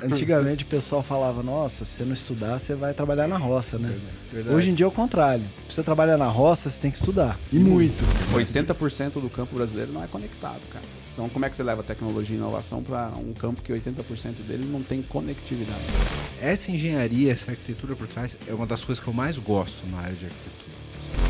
Antigamente o pessoal falava, nossa, se você não estudar, você vai trabalhar na roça, né? Verdade. Hoje em dia é o contrário. Pra você trabalhar na roça, você tem que estudar. E muito. 80% do campo brasileiro não é conectado, cara. Então, como é que você leva tecnologia e inovação para um campo que 80% dele não tem conectividade? Essa engenharia, essa arquitetura por trás é uma das coisas que eu mais gosto na área de arquitetura.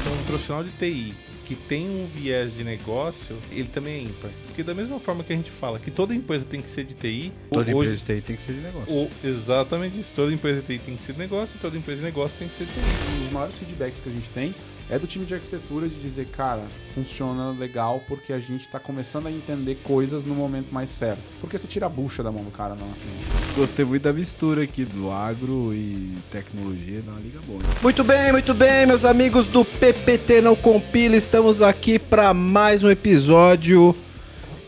Então, um profissional de TI que tem um viés de negócio, ele também é ímpar. Porque da mesma forma que a gente fala que toda empresa tem que ser de TI, Toda hoje, empresa de TI tem que ser de negócio. ou- exatamente isso. Toda empresa de TI tem que ser de negócio e toda empresa de negócio tem que ser de TI. Um dos maiores feedbacks que a gente tem é do time de arquitetura de dizer, cara, funciona legal porque a gente tá começando a entender coisas no momento mais certo. Porque você tira a bucha da mão do cara lá na frente. Gostei muito da mistura aqui do agro e tecnologia, dá uma liga boa. Muito bem, muito bem, meus amigos do PPT Não Compila, estamos aqui para mais um episódio.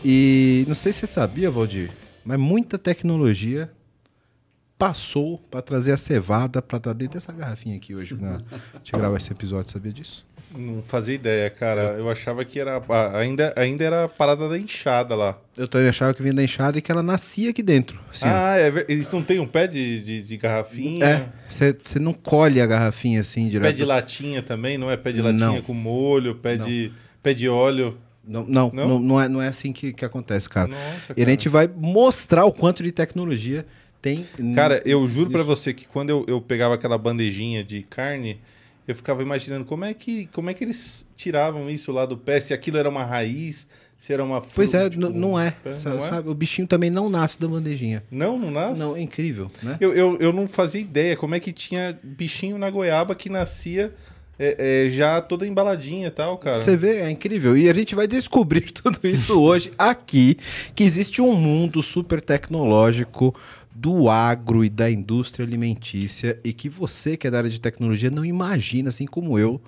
E não sei se você sabia, Valdir, mas muita tecnologia passou para trazer a cevada para dar dentro dessa garrafinha aqui hoje, né? A gente gravar esse episódio, sabia disso? Não fazia ideia, cara. Eu achava que era. Ainda, ainda era a parada da enxada lá. Eu também achava que vinha da enxada e que ela nascia aqui dentro. assim, ah, é, eles não têm um pé de, de, de garrafinha? É, você não colhe a garrafinha assim direto. Pé de latinha também, não é? Pé de latinha Não. com molho, pé Não. de, pé de óleo. Não, não, Não? não? não é, não é assim que, que acontece, cara. Nossa, E a gente vai mostrar o quanto de tecnologia tem. Cara, eu juro pra Isso. você que quando eu, eu pegava aquela bandejinha de carne, eu ficava imaginando como é que como é que eles tiravam isso lá do pé, se aquilo era uma raiz, se era uma Pois é, fruta, tipo, não é, pé, sa- não é? sabe? O bichinho também não nasce da bandejinha. Não, não nasce? Não, é incrível, né? Eu, eu, eu não fazia ideia como é que tinha bichinho na goiaba que nascia é, é, já toda embaladinha e tal, cara. Você vê, é incrível. E a gente vai descobrir tudo isso hoje aqui, que existe um mundo super tecnológico do agro e da indústria alimentícia e que você que é da área de tecnologia não imagina, assim como eu,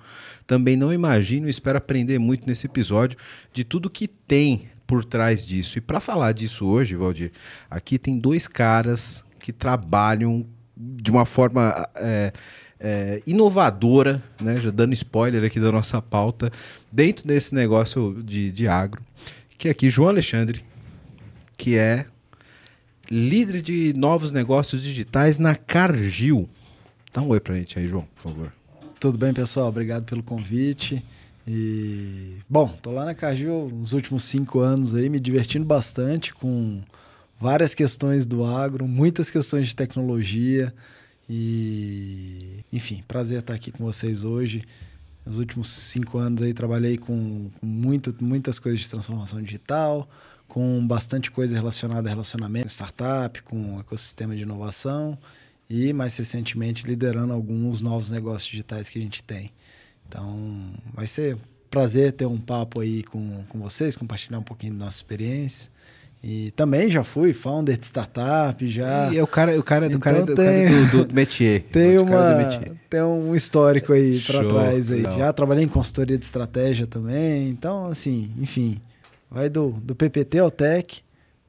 também não imagino e espero aprender muito nesse episódio de tudo que tem por trás disso. E para falar disso hoje, Valdir, aqui tem dois caras que trabalham de uma forma é, é, inovadora, né? já dando spoiler aqui da nossa pauta, dentro desse negócio de, de agro, que é aqui João Alexandre, que é líder de novos negócios digitais na Cargill. Dá um oi pra gente aí, João, por favor. Tudo bem, pessoal? Obrigado pelo convite. E, bom, tô lá na Cargill nos últimos cinco anos aí, me divertindo bastante com várias questões do agro, muitas questões de tecnologia. E, enfim, prazer estar aqui com vocês hoje. Nos últimos cinco anos aí trabalhei com, com muito, muitas coisas de transformação digital, com bastante coisa relacionada a relacionamento, startup, com ecossistema de inovação e mais recentemente liderando alguns novos negócios digitais que a gente tem. Então, vai ser um prazer ter um papo aí com, com vocês, compartilhar um pouquinho da nossa experiência. E também já fui founder de startup, já E é o cara, o cara, do Então cara, tem- cara do, do métier. tem, uma, métier. tem um histórico aí para trás aí. legal. Já trabalhei em consultoria de estratégia também. Então, assim, enfim, vai do, do PPT ao Tech,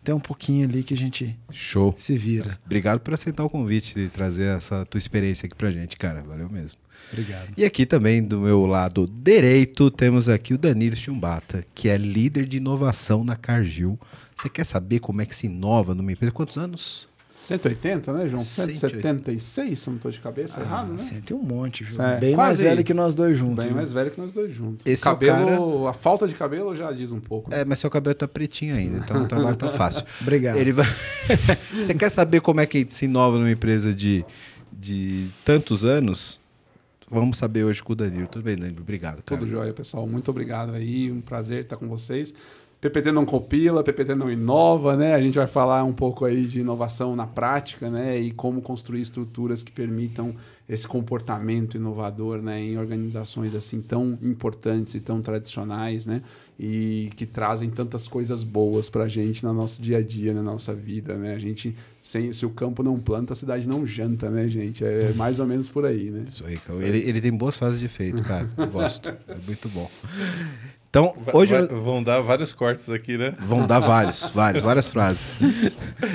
tem um pouquinho ali que a gente Show. se vira. Obrigado por aceitar o convite de trazer essa tua experiência aqui pra gente, cara. Valeu mesmo. Obrigado. E aqui também do meu lado direito temos aqui o Danilo Chumbata, que é líder de inovação na Cargill. Você quer saber como é que se inova numa empresa? Quantos anos? 180, né, João? 180. 176, se eu não tô de cabeça errado, né? Tem um monte, viu? É, Bem mais velho que nós dois juntos. Bem viu? mais velho que nós dois juntos. Esse é o cabelo, a falta de cabelo já diz um pouco. né? É, mas seu cabelo tá pretinho ainda, então o trabalho tá fácil. Obrigado. Ele vai... Você quer saber como é que se inova numa empresa de, de tantos anos? Vamos saber hoje com o Danilo. Tudo bem, Danilo? Obrigado, cara. Tudo jóia, pessoal. Muito obrigado aí. Um prazer estar com vocês. PPT não compila, PPT não inova, né? A gente vai falar um pouco aí de inovação na prática, né? E como construir estruturas que permitam esse comportamento inovador, né? Em organizações assim tão importantes e tão tradicionais, né? E que trazem tantas coisas boas pra gente no nosso dia a dia, na nossa vida, né? A gente, sem, se o campo não planta, a cidade não janta, né, gente? É mais ou menos por aí, né? Isso aí, cara. Ele, ele tem boas fases de efeito, cara. Eu gosto. É muito bom. Então, hoje vai- vão dar vários cortes aqui, né? vão dar vários, vários, várias frases.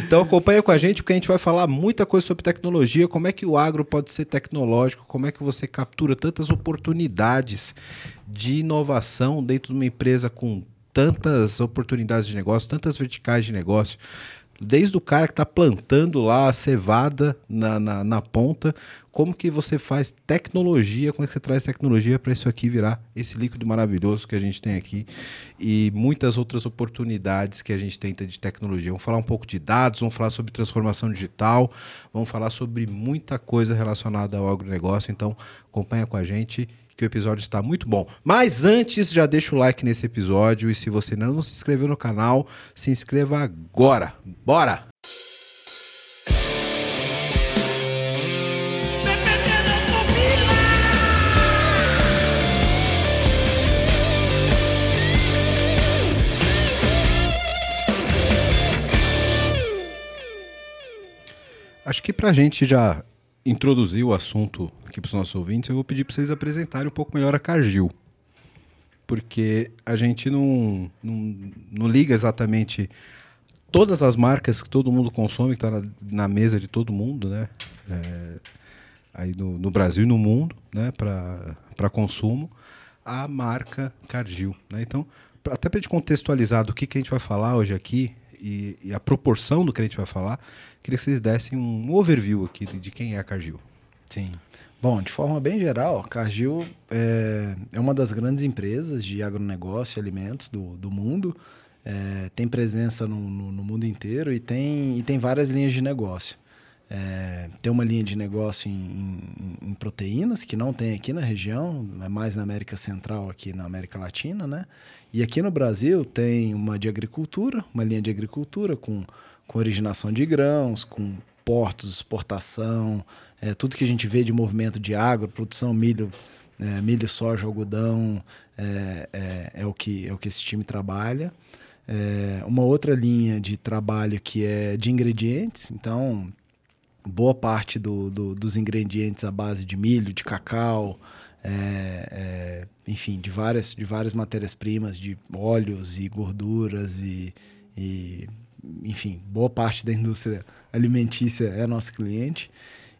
Então acompanha com a gente porque a gente vai falar muita coisa sobre tecnologia, como é que o agro pode ser tecnológico, como é que você captura tantas oportunidades de inovação dentro de uma empresa com tantas oportunidades de negócio, tantas verticais de negócio. Desde o cara que está plantando lá a cevada na, na, na, ponta, como que você faz tecnologia, como é que você traz tecnologia para isso aqui virar esse líquido maravilhoso que a gente tem aqui e muitas outras oportunidades que a gente tenta de tecnologia. Vamos falar um pouco de dados, vamos falar sobre transformação digital, vamos falar sobre muita coisa relacionada ao agronegócio, então acompanha com a gente que o episódio está muito bom. Mas antes, já deixa o like nesse episódio e se você ainda não se inscreveu no canal, se inscreva agora. Bora! Acho que para a gente já introduzir o assunto aqui para os nossos ouvintes, eu vou pedir para vocês apresentarem um pouco melhor a Cargill. Porque a gente não, não, não liga exatamente todas as marcas que todo mundo consome, que está na, na, mesa de todo mundo, né? É, aí no, no, Brasil e no mundo, né? Para consumo, a marca Cargill. Né? Então, até para gente contextualizar do que, que a gente vai falar hoje aqui e, e, a proporção do que a gente vai falar, queria que vocês dessem um overview aqui de, de quem é a Cargill. Sim. Bom, de forma bem geral, a Cargill é, é uma das grandes empresas de agronegócio e alimentos do, do mundo. É, tem presença no, no, no, mundo inteiro e tem, e tem várias linhas de negócio. É, tem uma linha de negócio em, em, em, proteínas, que não tem aqui na região, é mais na América Central, aqui na América Latina, né? E aqui no Brasil tem uma de agricultura, uma linha de agricultura com, com originação de grãos, com portos, exportação, é, tudo que a gente vê de movimento de agro, produção, milho, é, milho, soja, algodão, é, é, é, o que, é o que esse time trabalha. É, uma outra linha de trabalho que é de ingredientes, então boa parte do, do, dos ingredientes à base de milho, de cacau, é, enfim, de várias, de várias matérias-primas, de óleos e gorduras e, e, enfim, boa parte da indústria alimentícia é nosso cliente.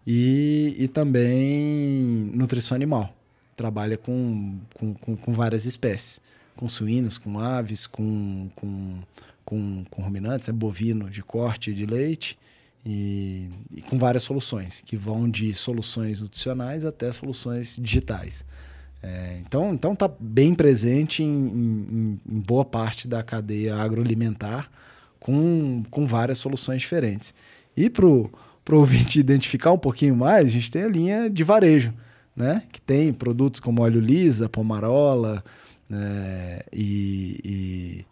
E, e também nutrição animal. Trabalha com, com, com, com várias espécies. Com suínos, com aves, com, com, com, com ruminantes, é bovino de corte de leite. E, e, com várias soluções, que vão de soluções nutricionais até soluções digitais. É, então, então está bem presente em, em, em, boa parte da cadeia agroalimentar com, com várias soluções diferentes. E para o ouvinte identificar um pouquinho mais, a gente tem a linha de varejo, né? Que tem produtos como óleo lisa, pomarola, né? e, e,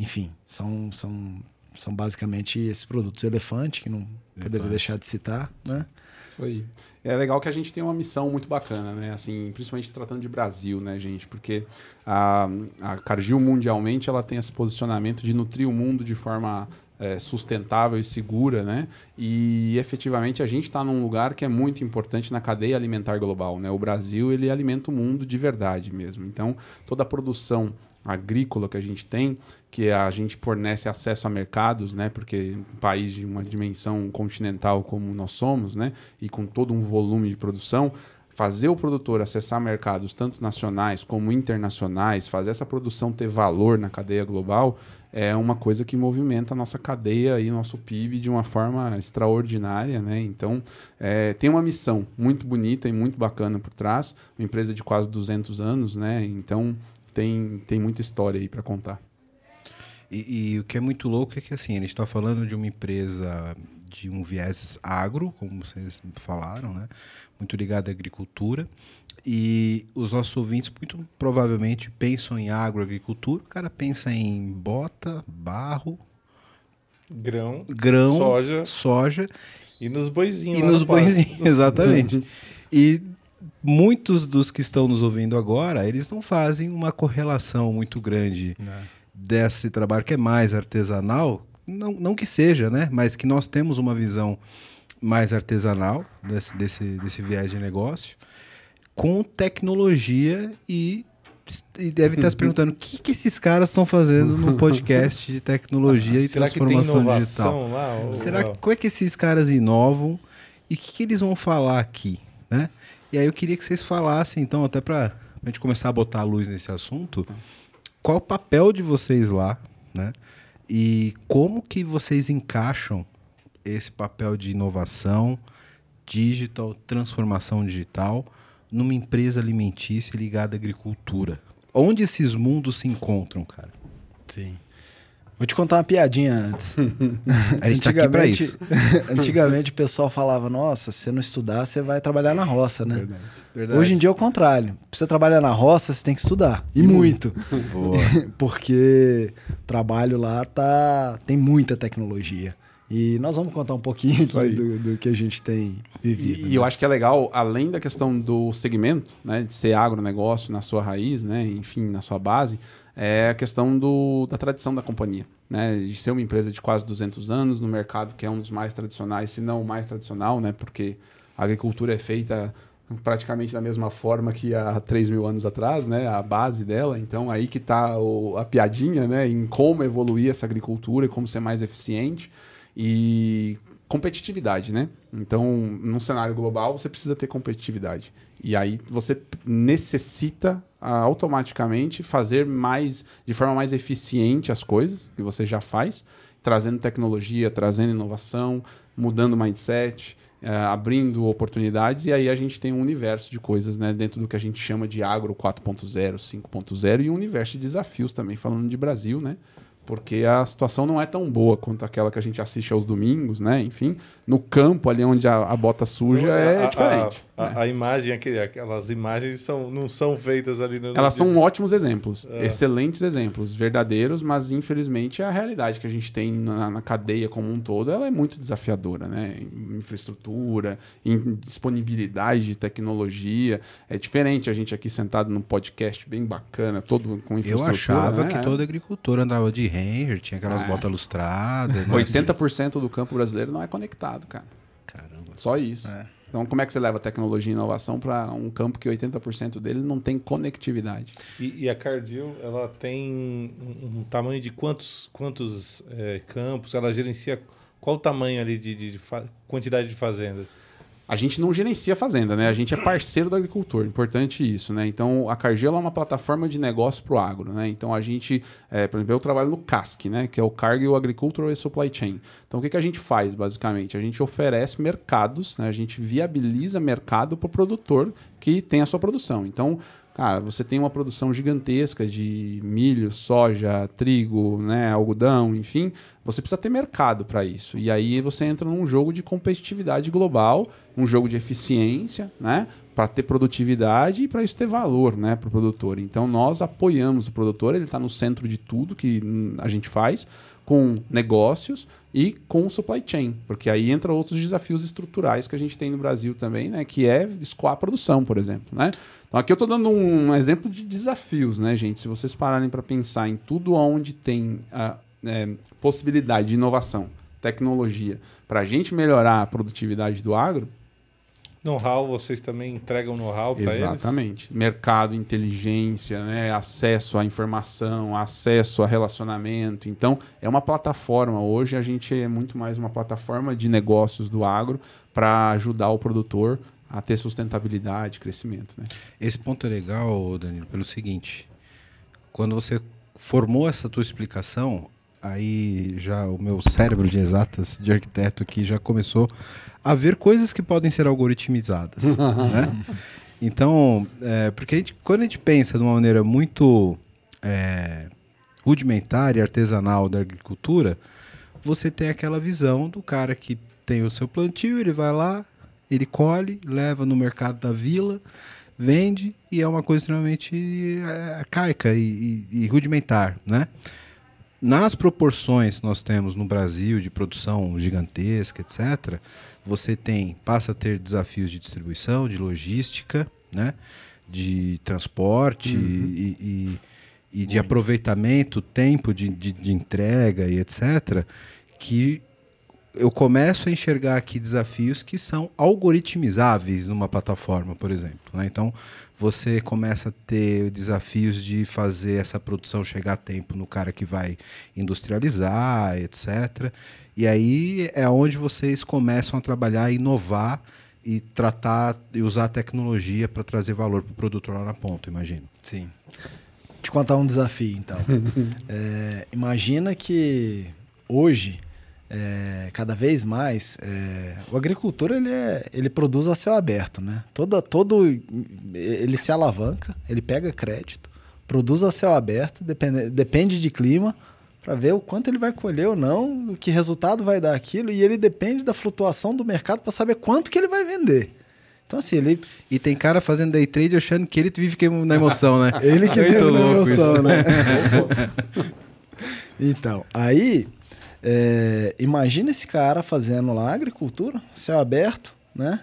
enfim, são, são, são basicamente esses produtos. Elefante, que não Elefante. poderia deixar de citar, né? Isso aí. É legal que a gente tem uma missão muito bacana, né? Assim, principalmente tratando de Brasil, né, gente? Porque a, a Cargill mundialmente ela tem esse posicionamento de nutrir o mundo de forma é, sustentável e segura, né? E efetivamente a gente está num lugar que é muito importante na cadeia alimentar global, né? O Brasil ele alimenta o mundo de verdade mesmo. Então toda a produção agrícola que a gente tem, que a gente fornece acesso a mercados, né? Porque um país de uma dimensão continental como nós somos, né? E com todo um volume de produção, fazer o produtor acessar mercados tanto nacionais como internacionais, fazer essa produção ter valor na cadeia global, é uma coisa que movimenta a nossa cadeia e nosso PIB de uma forma extraordinária, né? Então, é, tem uma missão muito bonita e muito bacana por trás, uma empresa de quase 200 anos, né? Então, tem, tem muita história aí para contar. E, e, o que é muito louco é que assim, a gente está falando de uma empresa de um viés agro, como vocês falaram, né? muito ligada à agricultura. E os nossos ouvintes muito provavelmente pensam em agroagricultura. O cara pensa em bota, barro, grão, grão soja, soja e nos boizinhos. E nos boizinhos, exatamente. e muitos dos que estão nos ouvindo agora, eles não fazem uma correlação muito grande. É. desse trabalho que é mais artesanal. Não, não que seja, né? Mas que nós temos uma visão mais artesanal desse, desse, desse viés de negócio com tecnologia e, e deve estar se perguntando o que, que esses caras estão fazendo no podcast de tecnologia e Será transformação digital. Lá, ou... Será que como é que esses caras inovam e o que, que, eles vão falar aqui, né? E aí eu queria que vocês falassem, então, até para a gente começar a botar a luz nesse assunto, qual o papel de vocês lá, né? E como que vocês encaixam esse papel de inovação, digital, transformação digital, numa empresa alimentícia ligada à agricultura? Onde esses mundos se encontram, cara? Sim. Vou te contar uma piadinha antes. A gente tá aqui pra isso. antigamente o pessoal falava: Nossa, se você não estudar, você vai trabalhar na roça, né? Verdade. Hoje em dia é o contrário. Pra você trabalhar na roça, você tem que estudar. E muito. Boa. Porque o trabalho lá tá tem muita tecnologia. E nós vamos contar um pouquinho do, do que a gente tem vivido. E, e eu acho que é legal, além da questão do segmento, né, de ser agronegócio na sua raiz, né, enfim, na sua base, é a questão do, da tradição da companhia, né, de ser uma empresa de quase 200 anos no mercado que é um dos mais tradicionais, se não o mais tradicional, né, porque a agricultura é feita praticamente da mesma forma que há 3 mil anos atrás, né, a base dela. Então aí que está a piadinha, né, em como evoluir essa agricultura e como ser mais eficiente e competitividade, né? Então, num cenário global, você precisa ter competitividade. E aí você necessita automaticamente fazer mais, de forma mais eficiente as coisas que você já faz, trazendo tecnologia, trazendo inovação, mudando o mindset, eh, abrindo oportunidades, e aí a gente tem um universo de coisas né, dentro do que a gente chama de agro 4.0, 5.0 e um universo de desafios também, falando de Brasil, né? porque a situação não é tão boa quanto aquela que a gente assiste aos domingos, né? Enfim, no campo ali onde a, a bota suja é a- a- diferente. A, né? a imagem, aquele- aquelas imagens são, não são feitas ali no. Elas são ótimos exemplos, É. excelentes exemplos, verdadeiros, mas infelizmente a realidade que a gente tem na, na cadeia como um todo, ela é muito desafiadora, né? Em infraestrutura, em disponibilidade de tecnologia, é diferente a gente aqui sentado num podcast bem bacana, todo com Eu infraestrutura. achava né? que todo agricultor andava de Ranger, tinha aquelas É. botas lustradas. né? 80% do campo brasileiro não é conectado, cara. Caramba. Só isso. É. Então, como é que você leva tecnologia e inovação para um campo que 80% dele não tem conectividade? E, e a Cardil, ela tem um, tamanho de quantos, quantos eh, campos? Ela gerencia qual o tamanho ali de, de- de quantidade de fazendas? A gente não gerencia a fazenda, né? A gente é parceiro do agricultor, importante isso, né? Então, a Cargill é uma plataforma de negócio para o agro, né? Então, a gente, é, por exemplo, eu trabalho no CASC, né? Que é o Cargill Agricultural Supply Chain. Então, o que, que a gente faz, basicamente? A gente oferece mercados, né? A gente viabiliza mercado para o produtor que tem a sua produção. Então, Cara, você tem uma produção gigantesca de milho, soja, trigo, né, algodão, enfim. Você precisa ter mercado para isso. E aí você entra num jogo de competitividade global, um jogo de eficiência, né, para ter produtividade e para isso ter valor, né, para o produtor. Então nós apoiamos o produtor. Ele está no centro de tudo que hum, a gente faz, com negócios e com supply chain, porque aí entra outros desafios estruturais que a gente tem no Brasil também, né, que é escoar a produção, por exemplo, né? Então aqui eu estou dando um exemplo de desafios, né, gente? Se vocês pararem para pensar em tudo onde tem a é, possibilidade de inovação, tecnologia, para a gente melhorar a produtividade do agro, Know-how, vocês também entregam know-how para eles? Exatamente. Mercado, inteligência, né? acesso à informação, acesso a relacionamento. Então, é uma plataforma. Hoje a gente é muito mais uma plataforma de negócios do agro para ajudar o produtor a ter sustentabilidade, crescimento. Né? Esse ponto é legal, Danilo, pelo seguinte: quando você formou essa tua explicação, aí já o meu cérebro de exatas, de arquiteto aqui, já começou a ver coisas que podem ser algoritmizadas. né? Então, é, porque a gente, quando a gente pensa de uma maneira muito é, rudimentar e artesanal da agricultura, você tem aquela visão do cara que tem o seu plantio, ele vai lá, ele colhe, leva no mercado da vila, vende e é uma coisa extremamente é, arcaica e, e- e rudimentar, né? Nas proporções que nós temos no Brasil de produção gigantesca, etc., você tem passa a ter desafios de distribuição, de logística, né? de transporte e, e- e de aproveitamento, tempo de, de- de entrega e etc., que eu começo a enxergar aqui desafios que são algoritmizáveis numa plataforma, por exemplo. né? Então, você começa a ter desafios de fazer essa produção chegar a tempo no cara que vai industrializar, etc. E aí é onde vocês começam a trabalhar, inovar e tratar e usar a tecnologia para trazer valor para o produtor lá na ponta, imagino. Sim. Te te contar um desafio, então. É, imagina que hoje, é, cada vez mais, é, o agricultor ele, é, ele produz a céu aberto, né? Toda, todo, ele se alavanca, ele pega crédito, produz a céu aberto, depende, depende de clima, para ver o quanto ele vai colher ou não, que resultado vai dar aquilo, e ele depende da flutuação do mercado para saber quanto que ele vai vender. Então, assim, ele. E tem cara fazendo day trade achando que ele vive na emoção, né? ele que vive na emoção, isso. né? então, aí, é, imagina esse cara fazendo lá agricultura, céu aberto, né?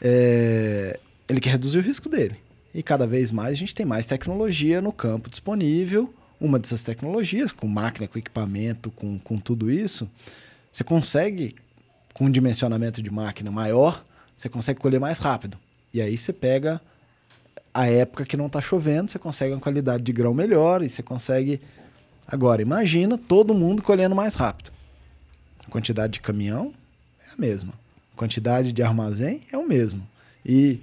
É, ele quer reduzir o risco dele. E cada vez mais a gente tem mais tecnologia no campo disponível. Uma dessas tecnologias, com máquina, com equipamento, com, com tudo isso, você consegue, com um dimensionamento de máquina maior, você consegue colher mais rápido. E aí você pega a época que não está chovendo, você consegue uma qualidade de grão melhor e você consegue. Agora, imagina todo mundo colhendo mais rápido. A quantidade de caminhão é a mesma. A quantidade de armazém é o mesmo. E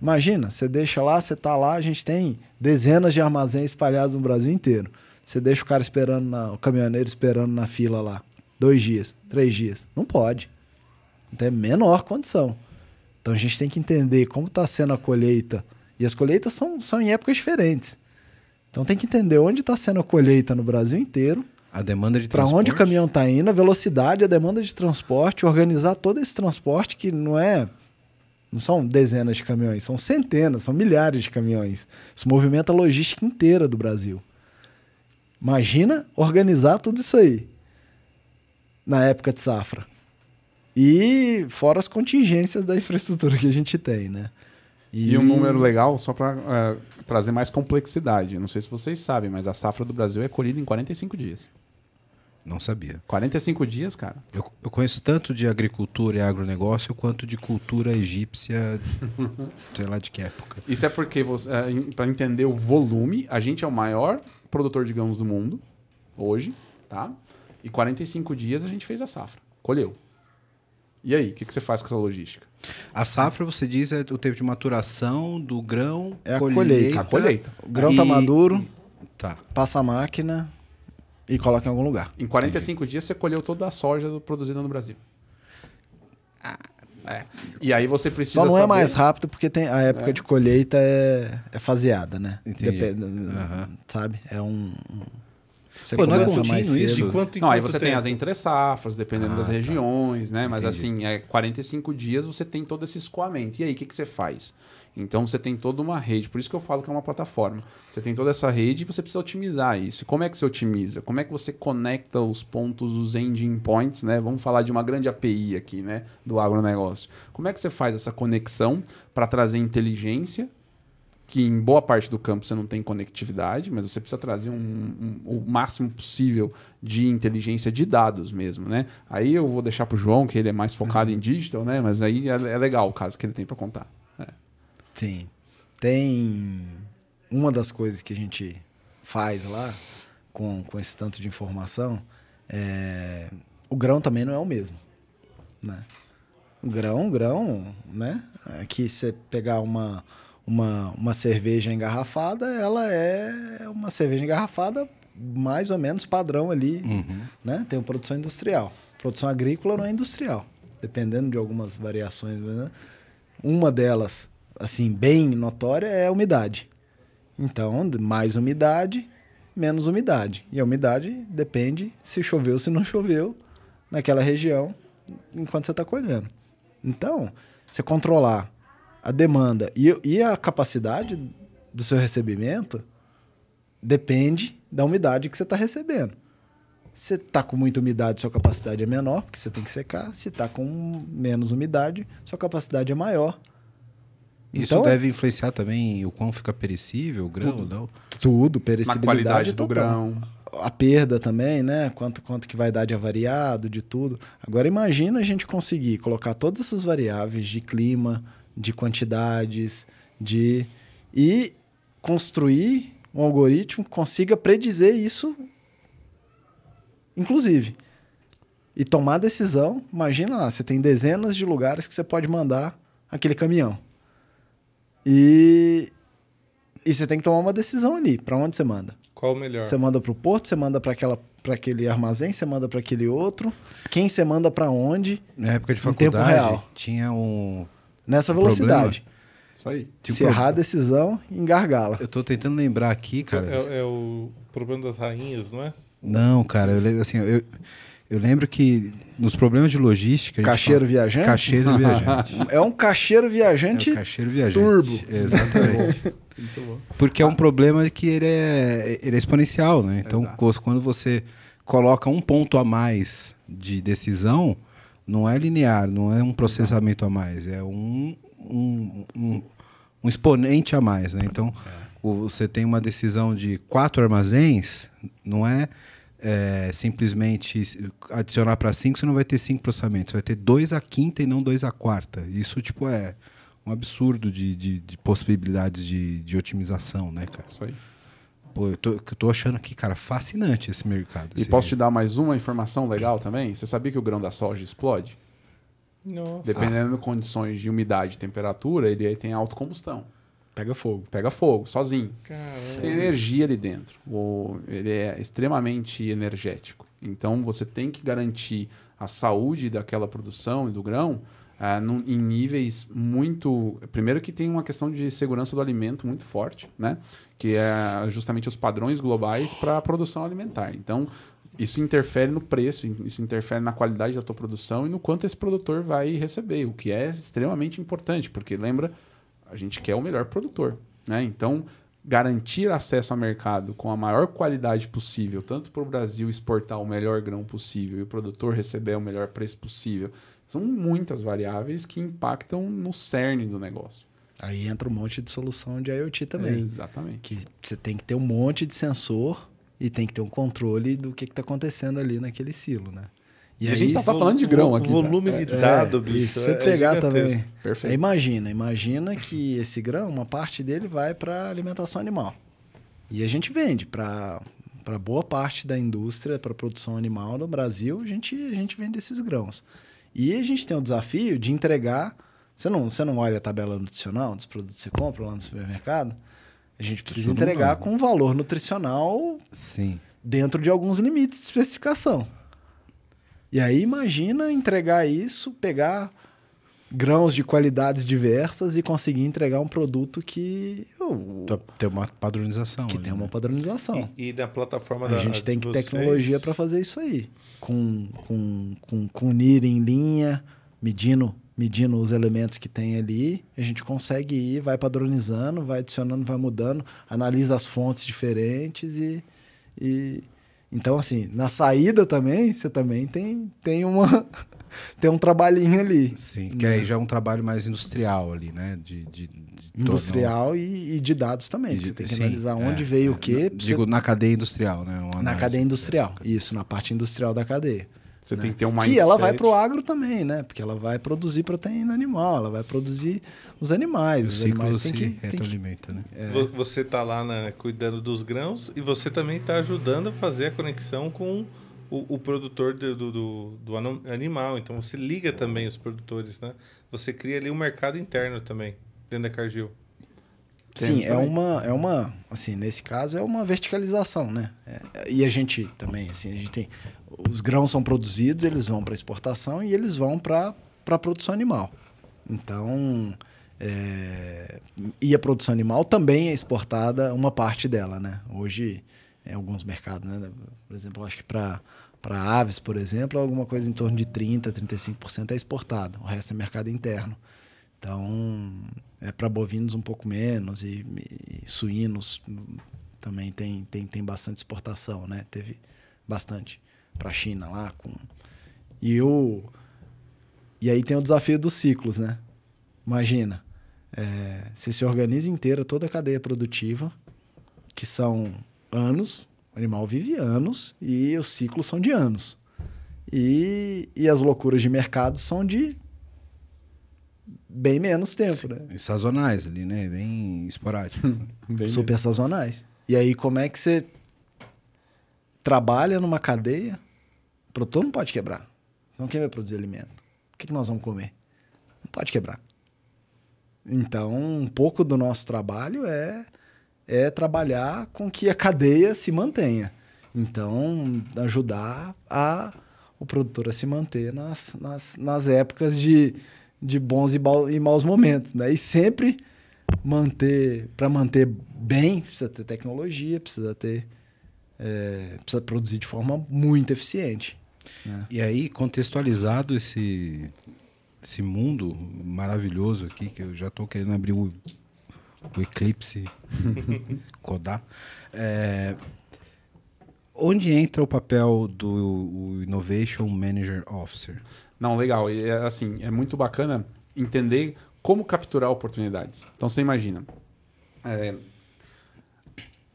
imagina, você deixa lá, você está lá, a gente tem dezenas de armazéns espalhados no Brasil inteiro. Você deixa o cara esperando, na, o caminhoneiro esperando na fila lá, dois dias, três dias. Não pode. Tem a menor condição. Então a gente tem que entender como está sendo a colheita. E as colheitas são, são em épocas diferentes. Então tem que entender onde está sendo a colheita no Brasil inteiro, A demanda de para onde o caminhão está indo, a velocidade, a demanda de transporte, organizar todo esse transporte que não é. Não são dezenas de caminhões, são centenas, são milhares de caminhões. Isso movimenta a logística inteira do Brasil. Imagina organizar tudo isso aí na época de safra. E fora as contingências da infraestrutura que a gente tem, né? E um número legal, só para trazer mais complexidade. Não sei se vocês sabem, mas a safra do Brasil é colhida em 45 dias. Não sabia. 45 dias, cara. Eu, eu conheço tanto de agricultura e agronegócio quanto de cultura egípcia, sei lá de que época. Isso é porque, para entender o volume, a gente é o maior produtor de grãos do mundo, hoje, tá? E 45 dias a gente fez a safra, colheu. E aí, o que, que você faz com essa logística? A safra, você diz, é o tempo de maturação do grão, É a colheita. A colheita. O grão tá E- maduro, Tá. passa a máquina e coloca em algum lugar. Em 45 dias você colheu toda a soja produzida no Brasil. É. E aí você precisa Só não é saber- mais rápido porque tem a época de colheita é, é faseada, né? Entendi. Depende- Aham. Sabe? É um. um- Você Pô, não é começa mais contínuo isso? cedo. De quanto em Não, aí você tem tempo? as entre safras, dependendo Ah, das tá. regiões, né? Mas Entendi. assim, é 45 dias você tem todo esse escoamento. E aí, o que, que você faz? Então você tem toda uma rede, por isso que eu falo que é uma plataforma. Você tem toda essa rede e você precisa otimizar isso. E como é que você otimiza? Como é que você conecta os pontos, os ending points, né? Vamos falar de uma grande API aqui, né? Do agronegócio. Como é que você faz essa conexão para trazer inteligência que em boa parte do campo você não tem conectividade, mas você precisa trazer um, um- o máximo possível de inteligência de dados mesmo, né? Aí eu vou deixar para o João, que ele é mais focado em digital, né? Mas aí é, é legal o caso que ele tem para contar. É. Sim. Tem uma das coisas que a gente faz lá com, com esse tanto de informação é o grão também não é o mesmo, né? O grão, o grão, né? Aqui você pegar uma, uma, uma cerveja engarrafada, ela é uma cerveja engarrafada mais ou menos padrão ali, Uhum. né? Tem uma produção industrial. Produção agrícola não é industrial, dependendo de algumas variações. Né? Uma delas, assim, bem notória, é a umidade. Então, mais umidade, menos umidade. E a umidade depende se choveu ou se não choveu naquela região enquanto você está colhendo. Então, você controlar a demanda e, e a capacidade do seu recebimento depende da umidade que você está recebendo. Se está com muita umidade, sua capacidade é menor, porque você tem que secar. Se está com menos umidade, sua capacidade é maior. Isso Então, deve influenciar também o quão fica perecível o grão, não? Tudo, Na perecibilidade qualidade do total. grão. A perda também, né? Quanto, quanto que vai dar de avariado, de tudo. Agora imagina a gente conseguir colocar todas essas variáveis de clima, de quantidades, de... E construir um algoritmo que consiga predizer isso, inclusive. E tomar decisão. Imagina lá, você tem dezenas de lugares que você pode mandar aquele caminhão. E, e você tem que tomar uma decisão ali, para onde você manda. Qual o melhor? Você manda para o porto, você manda para aquele armazém, você manda para aquele outro. Quem você manda para onde? Na época de Em tempo faculdade, real. tinha um... Nessa velocidade. Isso aí. um Se errar a decisão, engargala. Eu tô tentando lembrar aqui, cara. É, é o problema das rainhas, não é? Não, cara, eu lembro assim, eu, eu lembro que nos problemas de logística. Cacheiro fala- viajante? Cacheiro viajante. É um cacheiro viajante. É o cacheiro viajante. turbo. Exatamente. Muito bom. Porque é um problema que ele é, ele é exponencial, né? Então, Exato. quando você coloca um ponto a mais de decisão, não é linear, não é um processamento a mais, é um, um, um, um exponente a mais, né? Então, o- você tem uma decisão de quatro armazéns, não é, é, simplesmente adicionar para cinco, você não vai ter cinco processamentos, você vai ter dois a quinta e não dois a quarta. Isso, tipo, é um absurdo de, de, de possibilidades de, de otimização, né, cara? Isso aí. Pô, eu tô, eu tô achando aqui, cara, fascinante esse mercado. E Esse- posso te dar mais uma informação legal também? Você sabia que o grão da soja explode? Nossa. Dependendo de condições de umidade e temperatura, ele tem autocombustão. Pega fogo. Pega fogo, sozinho. Caramba. Tem energia ali dentro. O- ele é extremamente energético. Então você tem que garantir a saúde daquela produção e do grão ah, num- em níveis muito. Primeiro que tem uma questão de segurança do alimento muito forte, né? Que é justamente os padrões globais para a produção alimentar. Então, isso interfere no preço, isso interfere na qualidade da tua produção e no quanto esse produtor vai receber, o que é extremamente importante, porque lembra, a gente quer o melhor produtor, né? Então, garantir acesso ao mercado com a maior qualidade possível, tanto para o Brasil exportar o melhor grão possível e o produtor receber o melhor preço possível, são muitas variáveis que impactam no cerne do negócio. Aí entra um monte de solução de IoT também. Exatamente. Que você tem que ter um monte de sensor e tem que ter um controle do que está acontecendo ali naquele silo, né? E a gente tá falando de grão aqui, tá? Volume de dado, É, bicho. e se você é pegar gigantesco. também. Perfeito. Imagina, imagina que esse grão, uma parte dele vai para alimentação animal. E a gente vende para para boa parte da indústria, para produção animal no Brasil, a gente, a gente vende esses grãos. E a gente tem o desafio de entregar. Você não, você não olha a tabela nutricional dos produtos que você compra lá no supermercado? A gente precisa Tudo entregar com um valor nutricional Sim. dentro de alguns limites de especificação. E aí imagina entregar isso, pegar grãos de qualidades diversas e conseguir entregar um produto que, oh, Tem uma padronização. que ali, tem uma né? padronização. E, e na plataforma A da gente tem que vocês- tecnologia para fazer isso aí. Com, com, com, com NIR em linha, medindo, medindo os elementos que tem ali, a gente consegue ir, vai padronizando, vai adicionando, vai mudando, analisa as fontes diferentes e. e então, assim, na saída também, você também tem, tem uma. tem um trabalhinho ali. Sim, que aí já é um trabalho mais industrial ali, né? De, de, de Industrial e, e de dados também. De- você tem que sim, analisar é, onde veio é. o quê. Na- pra você- Digo, na cadeia industrial, né? Uma na cadeia industrial. Isso, na parte industrial da cadeia. Você né? tem que ter um mindset. Que ela vai pro agro também, né? Porque ela vai produzir proteína animal, ela vai produzir os animais. O Os animais têm que, tem que... né? Vo- Você tá lá né, cuidando dos grãos e você também tá ajudando a fazer a conexão com o, o produtor do, do, do- animal. Então você liga também os produtores, né? Você cria ali um mercado interno também, dentro da Cargill. Sim, é uma, é uma, assim, nesse caso é uma verticalização, né? É, e a gente também, assim, a gente tem, os grãos são produzidos, eles vão para exportação e eles vão para a produção animal. Então, é, e a produção animal também é exportada, uma parte dela, né? Hoje, em alguns mercados, né? Por exemplo, acho que para aves, por exemplo, alguma coisa em torno de 30%, 35% é exportado. O resto é mercado interno. Então, é para bovinos um pouco menos e, e suínos também tem, tem, tem bastante exportação, né? Teve bastante para a China lá com e o e aí tem o desafio dos ciclos, né? Imagina, é, você se organiza inteira toda a cadeia produtiva, que são anos, o animal vive anos e os ciclos são de anos. E, e as loucuras de mercado são de bem menos tempo, né? E sazonais ali, né? Bem esporádicos. né? Bem super sazonais. E aí, como é que você trabalha numa cadeia? O produtor não pode quebrar. Então, quem vai produzir alimento? O que, que nós vamos comer? Não pode quebrar. Então, um pouco do nosso trabalho é, é trabalhar com que a cadeia se mantenha. Então, ajudar a, o produtor a se manter nas, nas, nas épocas de, de bons e, e maus momentos. Né? E sempre manter, para manter bem, precisa ter tecnologia, precisa ter. É, precisa produzir de forma muito eficiente. Né? E aí, contextualizado esse, esse mundo maravilhoso aqui, que eu já estou querendo abrir o, o Eclipse, codar. É, onde entra o papel do Innovation Manager Officer? Não, legal. E é assim, é muito bacana entender como capturar oportunidades. Então você imagina, é,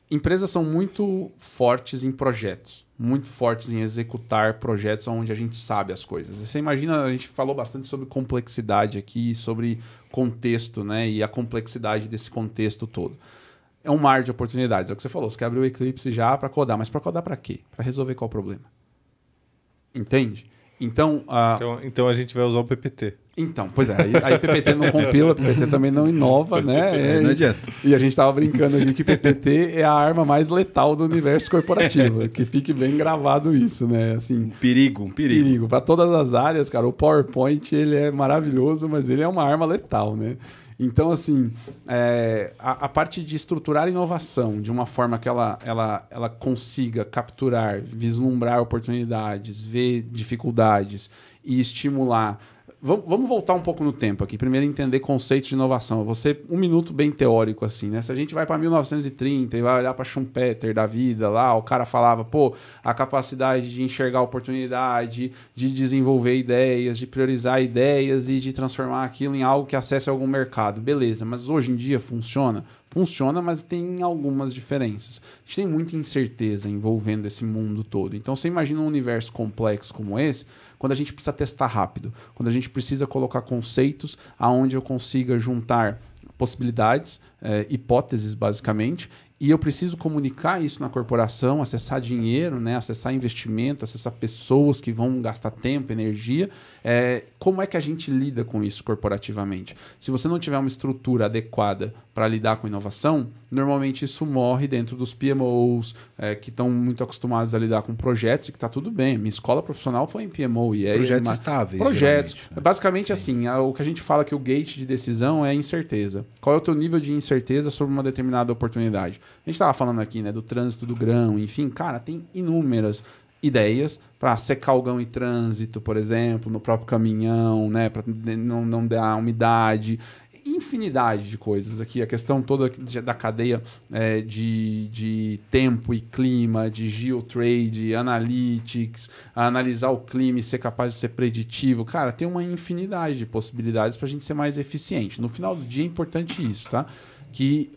empresas são muito fortes em projetos, muito fortes em executar projetos onde a gente sabe as coisas. Você imagina, a gente falou bastante sobre complexidade aqui, sobre contexto, né, e a complexidade desse contexto todo. É um mar de oportunidades, é o que você falou. Você quer abrir o Eclipse já para codar, mas para codar para quê? Para resolver qual problema? Entende? Então, uh... então, então a gente vai usar o PPT. Então, pois é, aí, aí PPT não compila, PPT também não inova, né? É, não adianta. E a gente estava brincando ali que PPT é a arma mais letal do universo corporativo, que fique bem gravado isso, né? Assim, um perigo, um perigo. Perigo para todas as áreas, cara. O PowerPoint ele é maravilhoso, mas ele é uma arma letal, né? Então, assim, é, a, a, parte de estruturar inovação de uma forma que ela, ela, ela consiga capturar, vislumbrar oportunidades, ver dificuldades e estimular Vamos voltar um pouco no tempo aqui. Primeiro, entender conceitos de inovação. Ser um minuto bem teórico, assim, né? Se a gente vai para 1930 e vai olhar para Schumpeter da vida lá, o cara falava, pô, a capacidade de enxergar oportunidade, de desenvolver ideias, de priorizar ideias e de transformar aquilo em algo que acesse algum mercado. Beleza, mas hoje em dia funciona? Funciona, mas tem algumas diferenças. A gente tem muita incerteza envolvendo esse mundo todo. Então, você imagina um universo complexo como esse quando a gente precisa testar rápido, quando a gente precisa colocar conceitos aonde eu consiga juntar possibilidades, é, hipóteses basicamente, e eu preciso comunicar isso na corporação, acessar dinheiro, né, acessar investimento, acessar pessoas que vão gastar tempo, energia. É, como é que a gente lida com isso corporativamente? Se você não tiver uma estrutura adequada para lidar com inovação, normalmente isso morre dentro dos PMOs, é, que estão muito acostumados a lidar com projetos e que está tudo bem. Minha escola profissional foi em PMO e é projetos uma... estáveis. Projetos. Né? Basicamente Sim. assim, o que a gente fala que o gate de decisão é incerteza. Qual é o teu nível de incerteza sobre uma determinada oportunidade? A gente estava falando aqui, né, do trânsito do grão, enfim, cara, tem inúmeras ideias para secar o grão em trânsito, por exemplo, no próprio caminhão, né, para não, não dar umidade infinidade de coisas aqui. A questão toda da cadeia é, de, de tempo e clima, de geotrade, analytics, analisar o clima e ser capaz de ser preditivo. Cara, tem uma infinidade de possibilidades para a gente ser mais eficiente. No final do dia é importante isso, tá? Que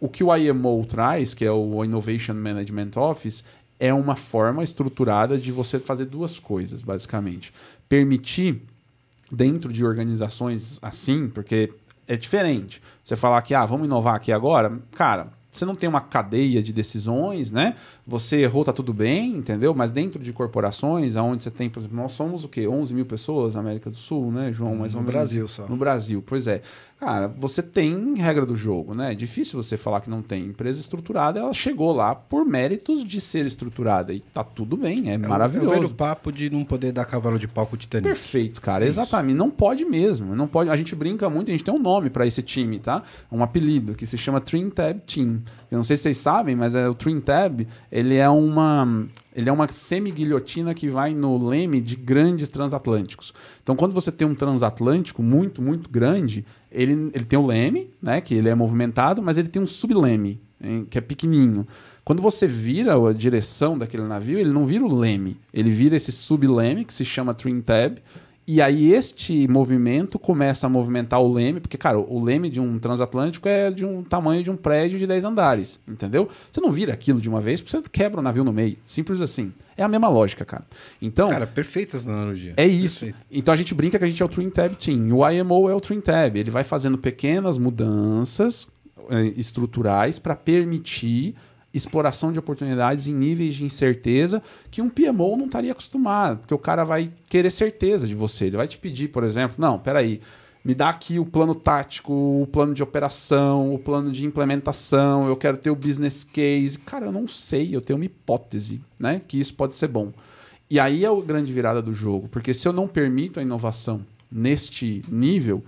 o que o IMO traz, que é o Innovation Management Office, é uma forma estruturada de você fazer duas coisas, basicamente. Permitir, dentro de organizações assim, porque é diferente. Você falar que, ah, vamos inovar aqui agora, cara, você não tem uma cadeia de decisões, né? Você errou, tá tudo bem, entendeu? Mas dentro de corporações, onde você tem, por exemplo, nós somos o quê? 11 mil pessoas na América do Sul, né, João? Mais no Brasil só. No Brasil, pois é cara, você tem regra do jogo, né? É difícil você falar que não tem. Empresa estruturada, ela chegou lá por méritos de ser estruturada. E tá tudo bem, é, é maravilhoso. É o velho papo de não poder dar cavalo de palco Titanic. Perfeito, cara. É exatamente. Não pode mesmo. Não pode. A gente brinca muito, a gente tem um nome para esse time, tá? Um apelido que se chama Trim Tab Team. Eu não sei se vocês sabem, mas é o Trim Tab, ele é uma ele é uma semi-guilhotina que vai no leme de grandes transatlânticos. Então, quando você tem um transatlântico muito, muito grande, ele, ele tem o leme, né, que ele é movimentado, mas ele tem um subleme, hein, que é pequenininho. Quando você vira a direção daquele navio, ele não vira o leme, ele vira esse subleme, que se chama trim tab, e aí este movimento começa a movimentar o leme, porque, cara, o leme de um transatlântico é de um tamanho de um prédio de 10 andares, entendeu? Você não vira aquilo de uma vez, porque você quebra o navio no meio. Simples assim. É a mesma lógica, cara. Então. Cara, perfeita essa analogia. É isso. Perfeito. Então a gente brinca que a gente é o Twin Tab Team. O IMO é o Twin Tab. Ele vai fazendo pequenas mudanças eh, estruturais para permitir exploração de oportunidades em níveis de incerteza que um PMO não estaria acostumado, porque o cara vai querer certeza de você. Ele vai te pedir, por exemplo, não, peraí, me dá aqui o plano tático, o plano de operação, o plano de implementação, eu quero ter o business case. Cara, eu não sei, eu tenho uma hipótese, né? Que isso pode ser bom. E aí é a grande virada do jogo, porque se eu não permito a inovação neste nível,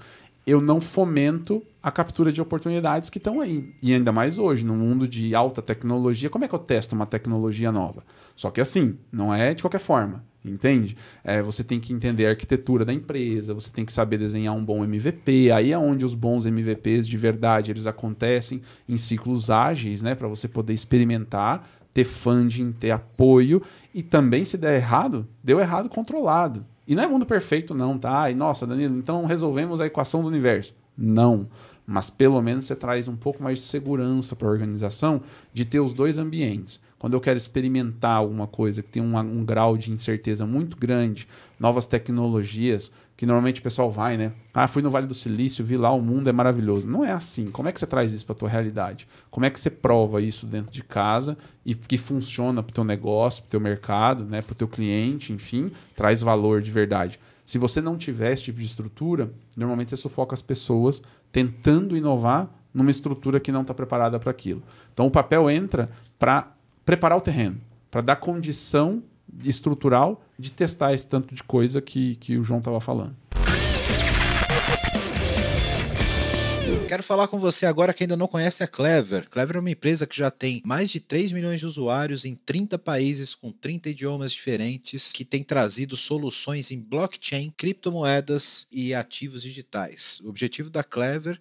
eu não fomento a captura de oportunidades que estão aí. E ainda mais hoje, no mundo de alta tecnologia, como é que eu testo uma tecnologia nova? Só que assim, não é de qualquer forma, entende? É, você tem que entender a arquitetura da empresa, você tem que saber desenhar um bom MVP, aí é onde os bons MVPs de verdade eles acontecem em ciclos ágeis, né, para você poder experimentar, ter funding, ter apoio e também se der errado, deu errado controlado. E não é mundo perfeito, não, tá? E nossa, Danilo, então resolvemos a equação do universo. Não. Mas pelo menos você traz um pouco mais de segurança para a organização de ter os dois ambientes. Quando eu quero experimentar alguma coisa que tem um, um grau de incerteza muito grande, novas tecnologias, que normalmente o pessoal vai, né? Ah, fui no Vale do Silício, vi lá, o mundo é maravilhoso. Não é assim. Como é que você traz isso para a tua realidade? Como é que você prova isso dentro de casa e que funciona para o teu negócio, para o teu mercado, né? para o teu cliente, enfim, traz valor de verdade. Se você não tiver esse tipo de estrutura, normalmente você sufoca as pessoas tentando inovar numa estrutura que não está preparada para aquilo. Então o papel entra para preparar o terreno, para dar condição estrutural de testar esse tanto de coisa que, que o João estava falando. Quero falar com você agora que ainda não conhece a Clever. Clever é uma empresa que já tem mais de 3 milhões de usuários em 30 países com 30 idiomas diferentes, que tem trazido soluções em blockchain, criptomoedas e ativos digitais. O objetivo da Clever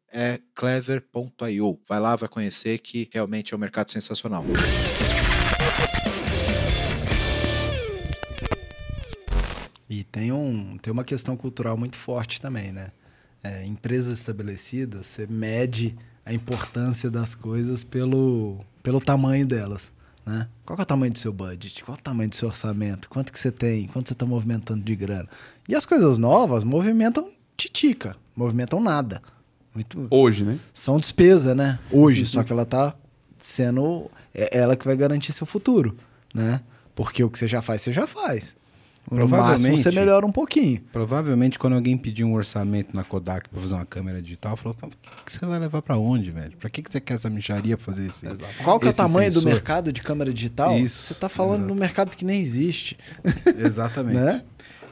é clever.io. Vai lá, vai conhecer que realmente é um mercado sensacional. E tem, um, tem uma questão cultural muito forte também, né? É, empresas estabelecidas, você mede a importância das coisas pelo, pelo tamanho delas. Né? Qual é o tamanho do seu budget? Qual é o tamanho do seu orçamento? Quanto que você tem? Quanto você está movimentando de grana? E as coisas novas movimentam titica, movimentam nada. Muito... Hoje, né? São despesa, né? Hoje, só que ela tá sendo é ela que vai garantir seu futuro, né? Porque o que você já faz, você já faz. Provavelmente você melhora um pouquinho. Provavelmente quando alguém pedir um orçamento na Kodak para fazer uma câmera digital, falou: "O que, você vai levar para onde, velho? Para que, que você quer essa micharia para fazer isso?" Qual que é o tamanho sensor? do mercado de câmera digital? Isso. Você está falando Exato. no mercado que nem existe. Exatamente. né?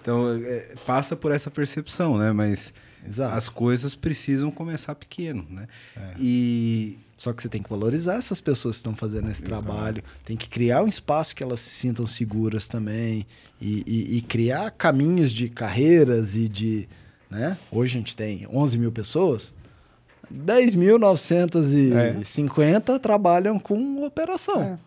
Então, é, passa por essa percepção, né? Mas Exato. As coisas precisam começar pequeno, né? É. E só que você tem que valorizar essas pessoas que estão fazendo esse Exato. trabalho, tem que criar um espaço que elas se sintam seguras também e, e, e criar caminhos de carreiras e de, né? Hoje a gente tem 11 mil pessoas, 10.950 é. trabalham com operação. É,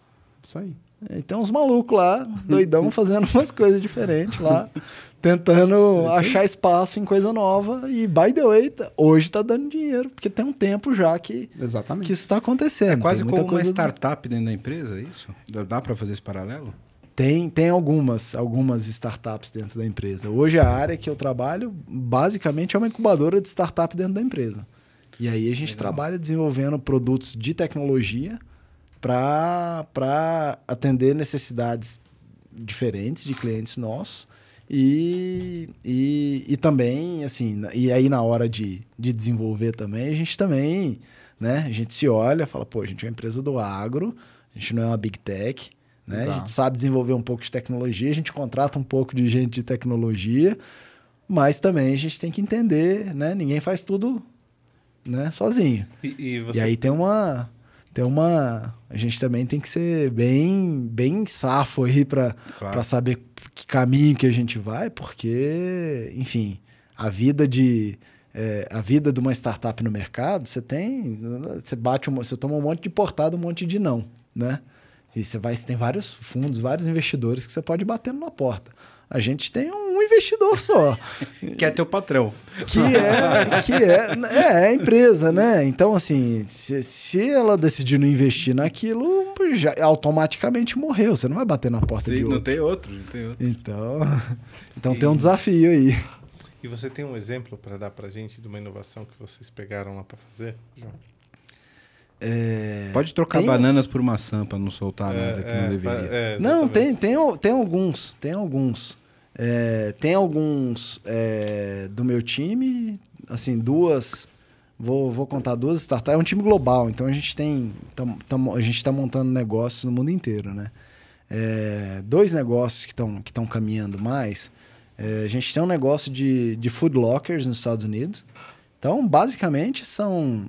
isso aí. Então os malucos lá, doidão, fazendo umas coisas diferentes lá, tentando é achar espaço em coisa nova. E, by the way, hoje tá dando dinheiro, porque tem um tempo já que, Exatamente. que isso está acontecendo. É quase como uma startup dentro da empresa, é isso? Dá para fazer esse paralelo? Tem, tem algumas, algumas startups dentro da empresa. Hoje a área que eu trabalho, basicamente, é uma incubadora de startup dentro da empresa. E aí a gente Legal. trabalha desenvolvendo produtos de tecnologia para atender necessidades diferentes de clientes nossos. E, e, e também, assim, e aí na hora de, de desenvolver também, a gente também, né? A gente se olha, fala, pô, a gente é uma empresa do agro, a gente não é uma big tech, né? A gente sabe desenvolver um pouco de tecnologia, a gente contrata um pouco de gente de tecnologia, mas também a gente tem que entender, né? Ninguém faz tudo né, sozinho. E, e, você... e aí tem uma, tem uma. A gente também tem que ser bem, bem safo aí para claro. saber que caminho que a gente vai, porque, enfim, a vida de. É, a vida de uma startup no mercado, você tem. Você bate você toma um monte de portada, um monte de não, né? E você vai, você tem vários fundos, vários investidores que você pode bater na porta. A gente tem um investidor só. que é teu patrão. Que é, que é, é, é a empresa, né? Então, assim, se, se ela decidir não investir naquilo, já automaticamente morreu. Você não vai bater na porta Sim, de outro. não tem outro, não tem outro. Então, então tem um desafio aí. E você tem um exemplo para dar para gente de uma inovação que vocês pegaram lá para fazer, João? É, Pode trocar tem- bananas por maçã pra não soltar nada que não deveria. é, Não, tem, tem, tem alguns, tem alguns. É, tem alguns é, do meu time, assim, duas. Vou, vou contar duas startups. É um time global, então a gente tem. tam- tam- a gente está montando negócios no mundo inteiro, né? É, dois negócios que estão que tão caminhando mais. É, a gente tem um negócio de, de food lockers nos Estados Unidos. Então, basicamente, são,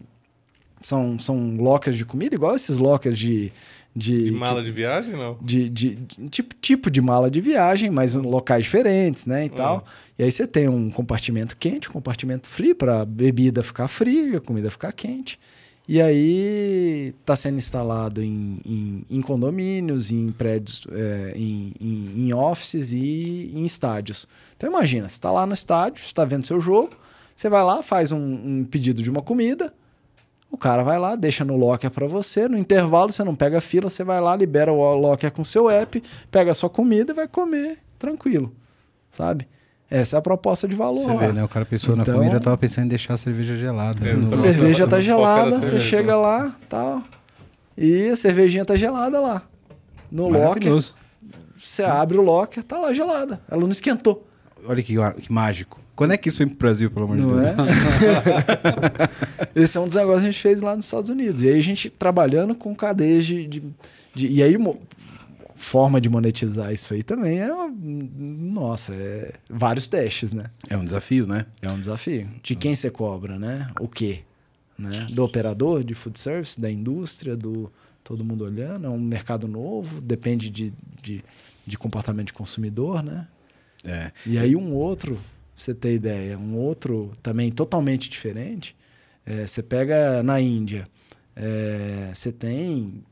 são, são lockers de comida, igual esses lockers de. De, De mala de viagem, não? de, de- de- tipo, tipo de mala de viagem, mas em locais diferentes, né, e tal. E aí você tem um compartimento quente, um compartimento frio para bebida ficar fria, comida ficar quente. E aí está sendo instalado em, em, em condomínios, em prédios, é, em, em, em offices e em estádios. Então imagina, você está lá no estádio, está vendo seu jogo, você vai lá, faz um, um pedido de uma comida, o cara vai lá, deixa no locker para você. No intervalo, você não pega fila, você vai lá, libera o locker com seu app, pega a sua comida e vai comer tranquilo, sabe? Essa é a proposta de valor. Você lá. vê, né? O cara pensou Então- na comida, eu tava pensando em deixar a cerveja gelada. É, No- A também. cerveja tá gelada, você cerveja, chega né? lá, tal. E a cervejinha tá gelada lá. No locker, Maravilhoso. você abre o locker, tá lá gelada. Ela não esquentou. Olha que, que mágico. Quando é que isso vem pro Brasil, pelo amor de Não Deus? é? Esse é um dos negócios que a gente fez lá nos Estados Unidos. E aí a gente trabalhando com cadeias de. de- de- e aí, mo- forma de monetizar isso aí também é. Nossa, é vários testes, né? É um desafio, né? É um desafio. De quem você cobra, né? O quê? Né? Do operador de food service, da indústria, do todo mundo olhando. É um mercado novo, depende de, de, de comportamento de consumidor, né? É. E aí um outro, você ter ideia, um outro também totalmente diferente, é, você pega na Índia, é, você tem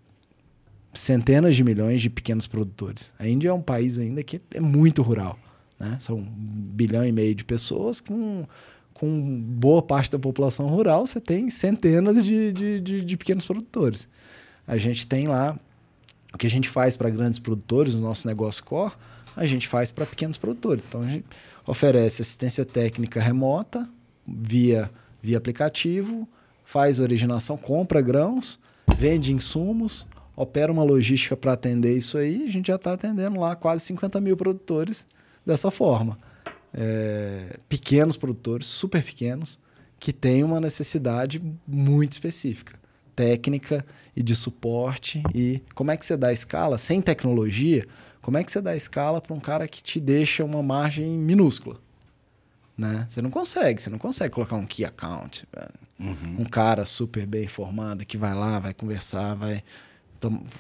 centenas de milhões de pequenos produtores. A Índia é um país ainda que é muito rural. Né? São um bilhão e meio de pessoas com, com boa parte da população rural, você tem centenas de, de, de, de pequenos produtores. A gente tem lá o que a gente faz para grandes produtores, o nosso negócio core, a gente faz para pequenos produtores. Então a gente oferece assistência técnica remota via, via aplicativo, faz originação, compra grãos, vende insumos, opera uma logística para atender isso aí. A gente já está atendendo lá quase 50 mil produtores dessa forma. É, pequenos produtores, super pequenos, que têm uma necessidade muito específica, técnica e de suporte. E como é que você dá escala sem tecnologia? Como é que você dá escala para um cara que te deixa uma margem minúscula? Né? Você não consegue, você não consegue colocar um key account, velho. um cara super bem informado que vai lá, vai conversar, vai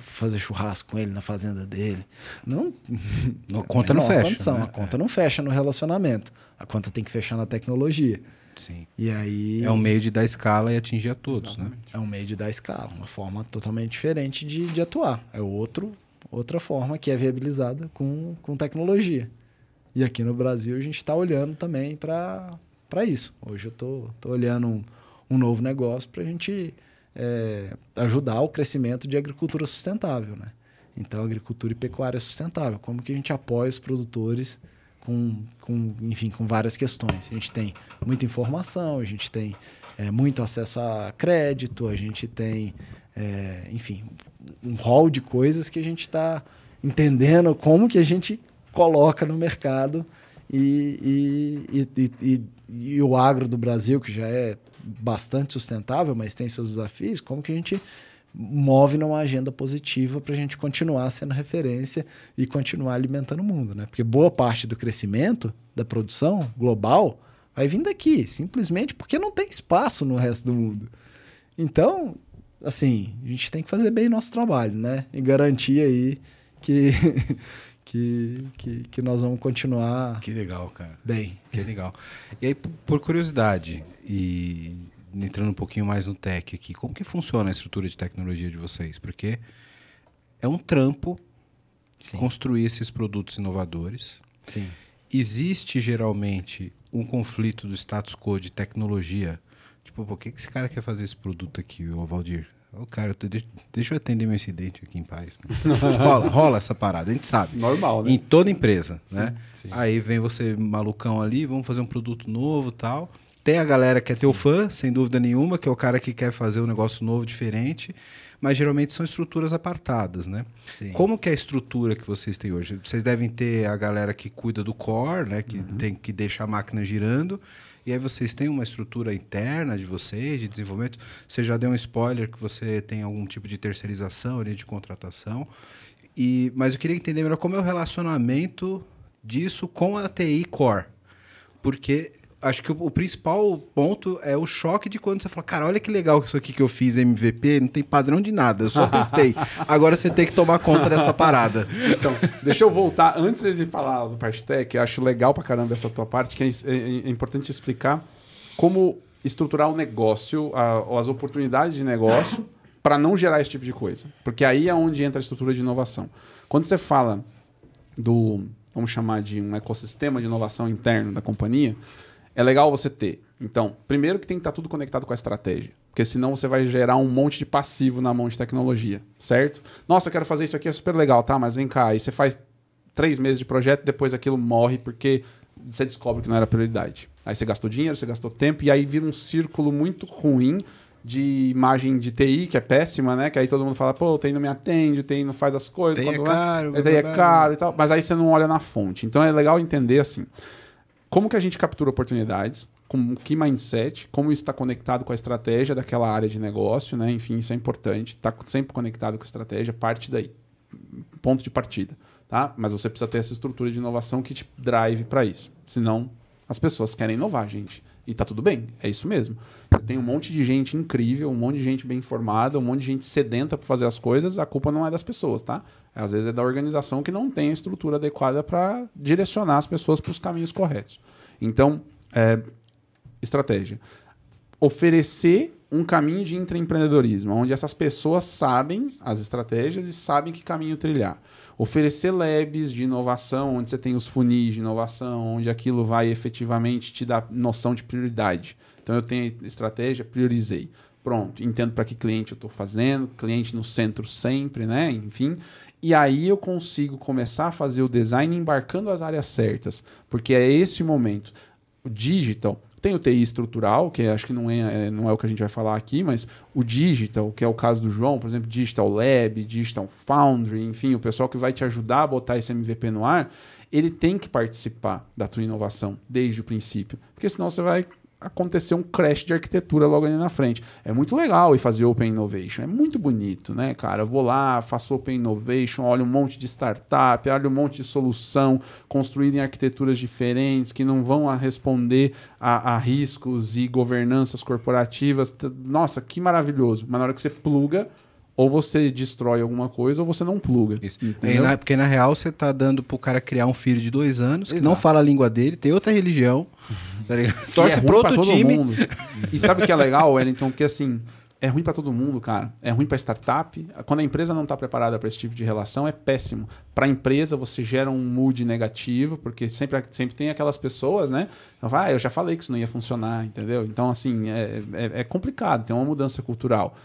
fazer churrasco com ele na fazenda dele. Não, A conta não fecha. condição. né? A conta não fecha no relacionamento. A conta tem que fechar na tecnologia. Sim. E aí É um meio de dar escala e atingir a todos, né? é um meio de dar escala, uma forma totalmente diferente de, de atuar. É outro, outra forma que é viabilizada com, com tecnologia. E aqui no Brasil a gente está olhando também para isso. Hoje eu estou tô, tô olhando um, um novo negócio para a gente é, ajudar o crescimento de agricultura sustentável. Né? Então, agricultura e pecuária sustentável. Como que a gente apoia os produtores com, com, enfim, com várias questões. A gente tem muita informação, a gente tem é, muito acesso a crédito, a gente tem, é, enfim, um rol de coisas que a gente está entendendo como que a gente coloca no mercado e, e, e, e, o agro do Brasil, que já é bastante sustentável, mas tem seus desafios, como que a gente move numa agenda positiva para a gente continuar sendo referência e continuar alimentando o mundo, né? Porque boa parte do crescimento da produção global vai vir daqui, simplesmente porque não tem espaço no resto do mundo. Então, assim, a gente tem que fazer bem nosso trabalho, né? E garantir aí que, que, que, que nós vamos continuar Que legal, cara. bem. Que legal. E aí, por curiosidade, e entrando um pouquinho mais no tech aqui, como que funciona a estrutura de tecnologia de vocês? Porque é um trampo Sim. construir esses produtos inovadores. Sim. Existe geralmente um conflito do status quo de tecnologia. Tipo, por que que esse cara quer fazer esse produto aqui, o Valdir? Ô, cara, deixa, deixa eu atender meu incidente aqui em paz. rola, rola essa parada, a gente sabe. Normal, né? Em toda empresa, né? sim. Aí vem você malucão ali, vamos fazer um produto novo e tal. Tem a galera que é teu fã, sem dúvida nenhuma, que é o cara que quer fazer um negócio novo, diferente. Mas geralmente são estruturas apartadas, né? Sim. Como que é a estrutura que vocês têm hoje? Vocês devem ter a galera que cuida do core, né? Que Uhum. tem que deixar a máquina girando. E aí vocês têm uma estrutura interna de vocês, de desenvolvimento. Você já deu um spoiler que você tem algum tipo de terceirização ali, de contratação. E, mas eu queria entender melhor como é o relacionamento disso com a TI Core. Porque acho que o, o principal ponto é o choque de quando você fala, cara, olha que legal isso aqui que eu fiz MVP, não tem padrão de nada, eu só testei. Agora você tem que tomar conta dessa parada. Então, deixa eu voltar. Antes de falar do parte tech, eu acho legal pra caramba essa tua parte, que é, é- é importante explicar como estruturar o negócio, a- as oportunidades de negócio, para não gerar esse tipo de coisa. Porque aí é onde entra a estrutura de inovação. Quando você fala do, vamos chamar de um ecossistema de inovação interno da companhia, é legal você ter. Então, primeiro que tem que estar tudo conectado com a estratégia. Porque senão você vai gerar um monte de passivo na mão de tecnologia, certo? Nossa, eu quero fazer isso aqui, é super legal, tá? Mas vem cá, aí você faz três meses de projeto, depois aquilo morre porque você descobre que não era prioridade. Aí você gastou dinheiro, você gastou tempo, e aí vira um círculo muito ruim de imagem de TI, que é péssima, né? Que aí todo mundo fala, pô, o TI não me atende, o TI não faz as coisas. TI é caro, o TI é caro e tal. Mas aí você não olha na fonte. Então é legal entender assim, como que a gente captura oportunidades, com que mindset, como isso está conectado com a estratégia daquela área de negócio, né? Enfim, isso é importante. Está sempre conectado com a estratégia, parte daí. Ponto de partida, tá? Mas você precisa ter essa estrutura de inovação que te drive para isso. Senão, as pessoas querem inovar, gente. E tá tudo bem, é isso mesmo. Você tem um monte de gente incrível, um monte de gente bem informada, um monte de gente sedenta para fazer as coisas, a culpa não é das pessoas, tá? Às vezes é da organização que não tem a estrutura adequada para direcionar as pessoas para os caminhos corretos. Então, é, estratégia. Oferecer um caminho de intraempreendedorismo, onde essas pessoas sabem as estratégias e sabem que caminho trilhar. Oferecer labs de inovação, onde você tem os funis de inovação, onde aquilo vai efetivamente te dar noção de prioridade. Então eu tenho estratégia, priorizei. Pronto, entendo para que cliente eu estou fazendo, cliente no centro sempre, né? Enfim. E aí eu consigo começar a fazer o design embarcando as áreas certas, porque é esse momento. O digital tem o TI estrutural, que acho que não é, é- não é o que a gente vai falar aqui, mas o digital, que é o caso do João, por exemplo, Digital Lab, Digital Foundry, enfim, o pessoal que vai te ajudar a botar esse MVP no ar, ele tem que participar da tua inovação desde o princípio, porque senão você vai acontecer um crash de arquitetura logo ali na frente. É muito legal ir fazer Open Innovation, é muito bonito, né, cara? Eu vou lá, faço Open Innovation, olho um monte de startup, olho um monte de solução construída em arquiteturas diferentes que não vão a responder a, a riscos e governanças corporativas. Nossa, que maravilhoso. Mas na hora que você pluga, ou você destrói alguma coisa ou você não pluga. Isso. E na- porque na real você tá dando pro cara criar um filho de dois anos, que não Exato. fala a língua dele, tem outra religião, tá Torce é pro outro todo time. mundo. E sabe o que é legal, Wellington? Que assim, é ruim pra todo mundo, cara. É ruim pra startup. Quando a empresa não tá preparada para esse tipo de relação, é péssimo. Pra empresa, você gera um mood negativo, porque sempre, sempre tem aquelas pessoas, né? Vai, ah, eu já falei que isso não ia funcionar, entendeu? Então, assim, é, é, é complicado, tem uma mudança cultural.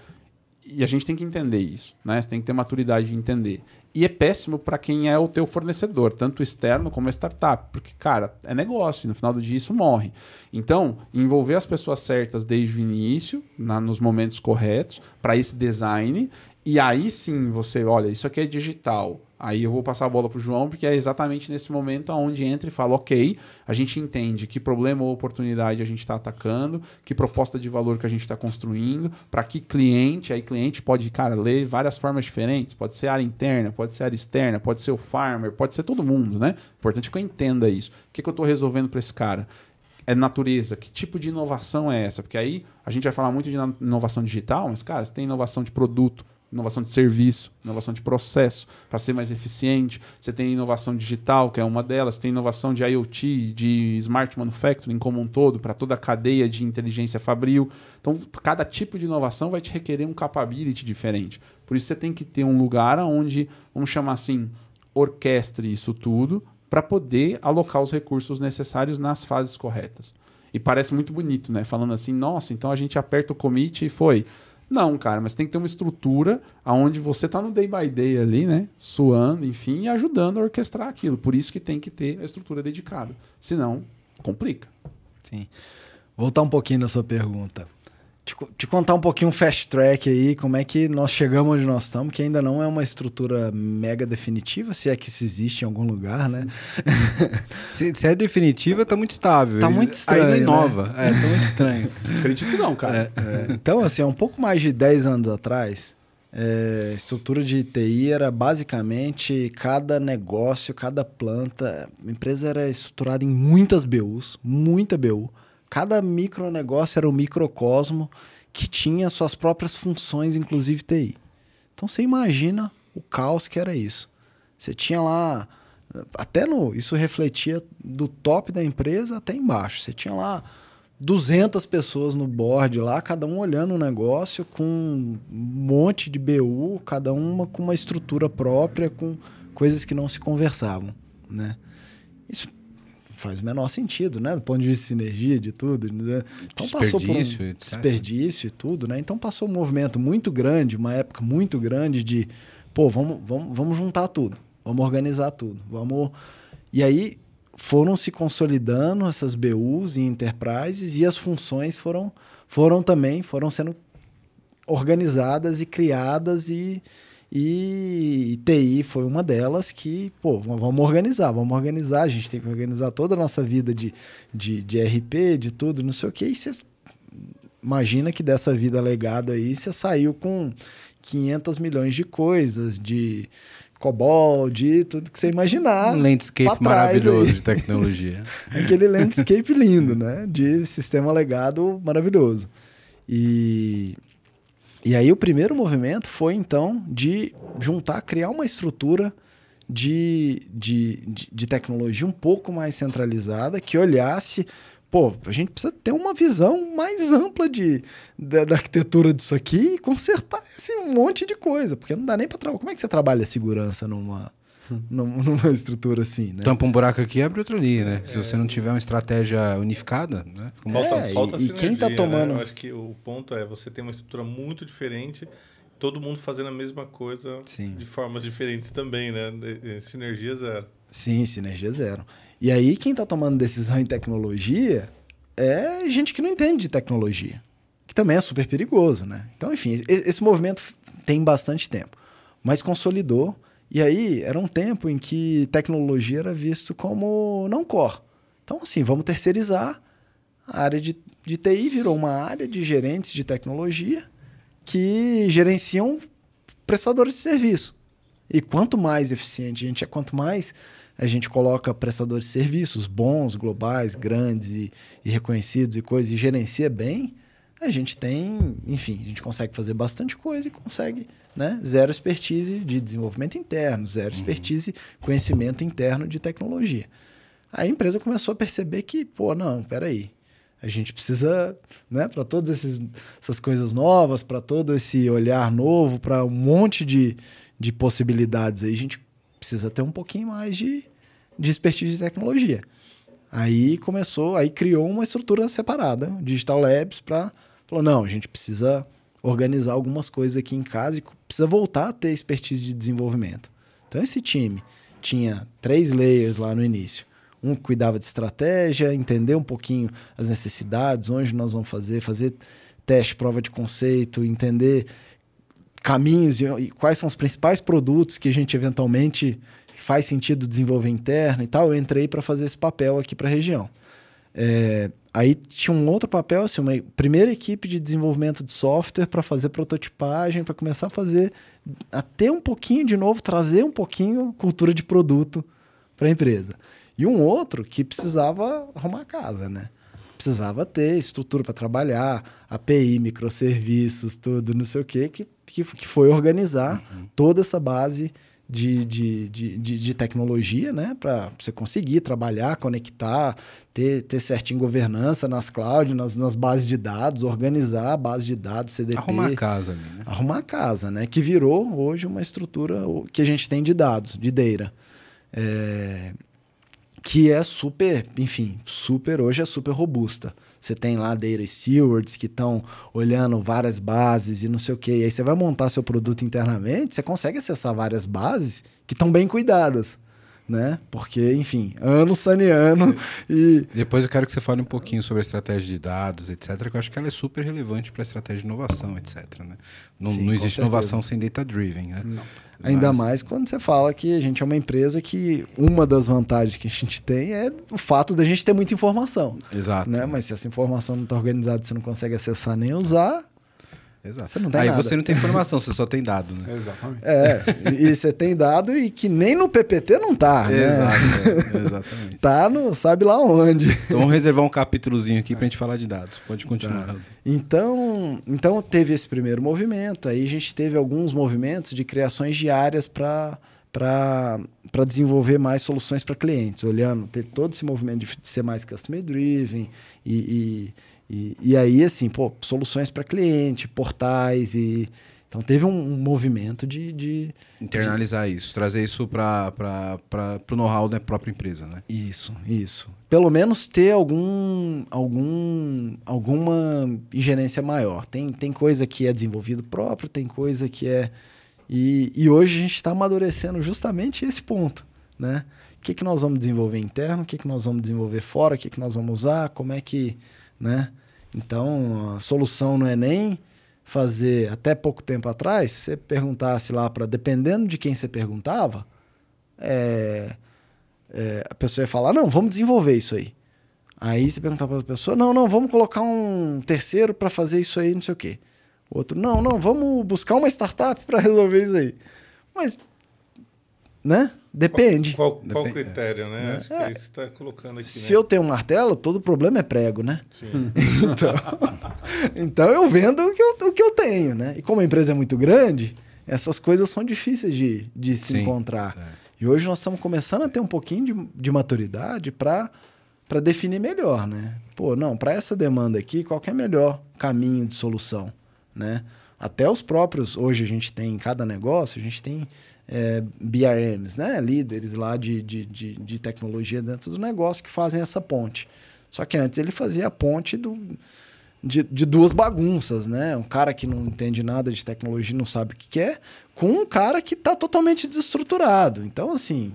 E a gente tem que entender isso, né? Você tem que ter maturidade de entender. E é péssimo para quem é o teu fornecedor, tanto externo como startup, porque, cara, é negócio, e no final do dia isso morre. Então, envolver as pessoas certas desde o início, na- nos momentos corretos, para esse design, e aí sim você, olha, isso aqui é digital. Aí eu vou passar a bola para o João, porque é exatamente nesse momento onde entra e fala, ok, a gente entende que problema ou oportunidade a gente está atacando, que proposta de valor que a gente está construindo, para que cliente, aí cliente pode, cara, ler várias formas diferentes, pode ser área interna, pode ser área externa, pode ser o farmer, pode ser todo mundo, né? Importante que eu entenda isso. O que, que eu estou resolvendo para esse cara? é natureza? Que tipo de inovação é essa? Porque aí a gente vai falar muito de ino- inovação digital, mas, cara, você tem inovação de produto, inovação de serviço, inovação de processo, para ser mais eficiente. Você tem inovação digital, que é uma delas, tem inovação de IoT, de smart manufacturing como um todo, para toda a cadeia de inteligência fabril. Então, cada tipo de inovação vai te requerer um capability diferente. Por isso, você tem que ter um lugar onde, vamos chamar assim, orquestre isso tudo para poder alocar os recursos necessários nas fases corretas. E parece muito bonito, né? Falando assim, nossa, então a gente aperta o commit e foi. Não, cara, mas tem que ter uma estrutura onde você tá no day by day ali, né? Suando, enfim, e ajudando a orquestrar aquilo. Por isso que tem que ter a estrutura dedicada. Senão, complica. Sim. Voltar um pouquinho na sua pergunta. Te, te, contar um pouquinho um fast track aí, como é que nós chegamos onde nós estamos, que ainda não é uma estrutura mega definitiva, se é que isso existe em algum lugar, né? se, se, é definitiva, tá muito estável. Tá muito estranho. Aí não inova. Né? É, tá muito estranho. Acredito que não, cara. É, é. Então, assim, há um pouco mais de 10 anos atrás, é, estrutura de TI era basicamente cada negócio, cada planta. A empresa era estruturada em muitas BUs, muita BU Cada micronegócio era um microcosmo que tinha suas próprias funções, inclusive TI. Então você imagina o caos que era isso. Você tinha lá, até no, isso refletia do top da empresa até embaixo. Você tinha lá 200 pessoas no board lá, cada um olhando o negócio com um monte de BU, cada uma com uma estrutura própria, com coisas que não se conversavam, né? Isso faz o menor sentido, né? Do ponto de vista de sinergia, de tudo. Né? Então passou por um desperdício e tudo, né? Então passou um movimento muito grande, uma época muito grande de, pô, vamos, vamos, vamos juntar tudo, vamos organizar tudo, vamos. E aí foram se consolidando essas BUs e enterprises e as funções foram, foram também foram sendo organizadas e criadas e e TI foi uma delas que, pô, vamos organizar, vamos organizar, a gente tem que organizar toda a nossa vida de, de, de RP, de tudo, não sei o que. E você imagina que dessa vida legada aí, você saiu com 500 milhões de coisas, de COBOL, de tudo que você imaginar. Um landscape maravilhoso aí. de tecnologia. Aquele landscape lindo, né? De sistema legado maravilhoso. E e aí o primeiro movimento foi então de juntar, criar uma estrutura de, de, de, tecnologia um pouco mais centralizada, que olhasse pô, a gente precisa ter uma visão mais ampla de, da, da, arquitetura disso aqui e consertar esse monte de coisa, porque não dá nem para trabalhar. Como é que você trabalha segurança numa, numa estrutura assim, né? Tampa um buraco aqui, abre outro ali, né? É. Se você não tiver uma estratégia unificada, né? Falta, é, falta e, e quem está tomando... Né? Eu acho que o ponto é você ter uma estrutura muito diferente, todo mundo fazendo a mesma coisa Sim. de formas diferentes também, né? Sinergia zero. Sim, sinergia zero. E aí quem está tomando decisão em tecnologia é gente que não entende de tecnologia, que também é super perigoso, né? Então, enfim, esse movimento tem bastante tempo, mas consolidou e aí era um tempo em que tecnologia era visto como não core. Então, assim, vamos terceirizar. A área de, de TI virou uma área de gerentes de tecnologia que gerenciam prestadores de serviço. E quanto mais eficiente a gente é, quanto mais a gente coloca prestadores de serviços bons, globais, grandes e, e reconhecidos e coisas, e gerencia bem, a gente tem, enfim, a gente consegue fazer bastante coisa e consegue né? Zero expertise de desenvolvimento interno, zero uhum. expertise, conhecimento interno de tecnologia. Aí a empresa começou a perceber que, pô, não, peraí, a gente precisa, né, para todas essas coisas novas, para todo esse olhar novo, para um monte de, de possibilidades aí, a gente precisa ter um pouquinho mais de, de expertise de tecnologia. Aí começou, aí criou uma estrutura separada, Digital Labs, para falou, não, a gente precisa organizar algumas coisas aqui em casa e precisa voltar a ter expertise de desenvolvimento. Então, esse time tinha três layers lá no início. Um cuidava de estratégia, entender um pouquinho as necessidades, onde nós vamos fazer, fazer teste, prova de conceito, entender caminhos e quais são os principais produtos que a gente eventualmente faz sentido desenvolver interno e tal. Eu entrei para fazer esse papel aqui para a região. É, Aí tinha um outro papel, assim, uma primeira equipe de desenvolvimento de software para fazer prototipagem, para começar a fazer, até um pouquinho de novo, trazer um pouquinho cultura de produto para a empresa. E um outro que precisava arrumar a casa, né? Precisava ter estrutura para trabalhar, API, microserviços, tudo, não sei o quê, que, que, que foi organizar uhum. toda essa base de, de, de, de, de tecnologia, né? Para você conseguir trabalhar, conectar, ter, ter certinho governança nas clouds, nas, nas bases de dados, organizar a base de dados, CDP. Arrumar a casa ali, né? Arrumar a casa, né? Que virou hoje uma estrutura que a gente tem de dados, de data. É... que é super, enfim, super, hoje é super robusta. Você tem lá data stewards que estão olhando várias bases e não sei o quê. E aí você vai montar seu produto internamente, você consegue acessar várias bases que estão bem cuidadas né? Porque, enfim, ano saneando e... Depois eu quero que você fale um pouquinho sobre a estratégia de dados, etc., que eu acho que ela é super relevante para a estratégia de inovação, etc., né? Não, Sim, não existe inovação sem data-driven, né? Não. Ainda Mas... mais quando você fala que a gente é uma empresa que uma das vantagens que a gente tem é o fato da gente ter muita informação. Exato. Né? Mas se essa informação não está organizada, você não consegue acessar nem usar, Exato. Você não tem Aí nada. você não tem informação, você só tem dado, né? Exatamente. É, e, você tem dado e que nem no PPT não tá, né? Exato, é, exatamente. tá no sabe lá onde. Então vamos reservar um capítulozinho aqui pra gente falar de dados. Pode continuar. Tá. Então, então teve esse primeiro movimento, aí a gente teve alguns movimentos de criações diárias para para desenvolver mais soluções para clientes, olhando, teve todo esse movimento de, ser mais customer driven e, e e, e aí, assim, pô, soluções para cliente, portais e. Então teve um, um movimento de, de internalizar de... isso, trazer isso para o know-how da própria empresa, né? Isso, isso. Pelo menos ter algum, algum alguma ingerência maior. Tem, tem coisa que é desenvolvido próprio, tem coisa que é e, e hoje a gente está amadurecendo justamente esse ponto, né? O que, que nós vamos desenvolver interno, o que, que nós vamos desenvolver fora, o que, que nós vamos usar, como é que né? Então, a solução não é nem fazer até pouco tempo atrás, se você perguntasse lá para dependendo de quem você perguntava, é, é, a pessoa ia falar: "Não, vamos desenvolver isso aí". Aí você perguntava para a pessoa: "Não, não, vamos colocar um terceiro para fazer isso aí, não sei o quê". O outro: "Não, não, vamos buscar uma startup para resolver isso aí". Mas né? Depende. Qual, qual, qual Depende. critério, né? É. Acho que é isso está colocando aqui. Se né? eu tenho um martelo, todo problema é prego, né? Sim. então, então eu vendo o que eu, o que eu tenho, né? E como a empresa é muito grande, essas coisas são difíceis de, de se Sim, encontrar. É. E hoje nós estamos começando a ter um pouquinho de, de maturidade para para definir melhor, né? Pô, não, para essa demanda aqui, qual é o melhor caminho de solução, né? Até os próprios, hoje a gente tem em cada negócio, a gente tem é, BRMs, né? líderes lá de, de, de, de, tecnologia dentro do negócio que fazem essa ponte. Só que antes ele fazia a ponte do, de, de duas bagunças, né? Um cara que não entende nada de tecnologia, não sabe o que quer, com um cara que está totalmente desestruturado. Então, assim,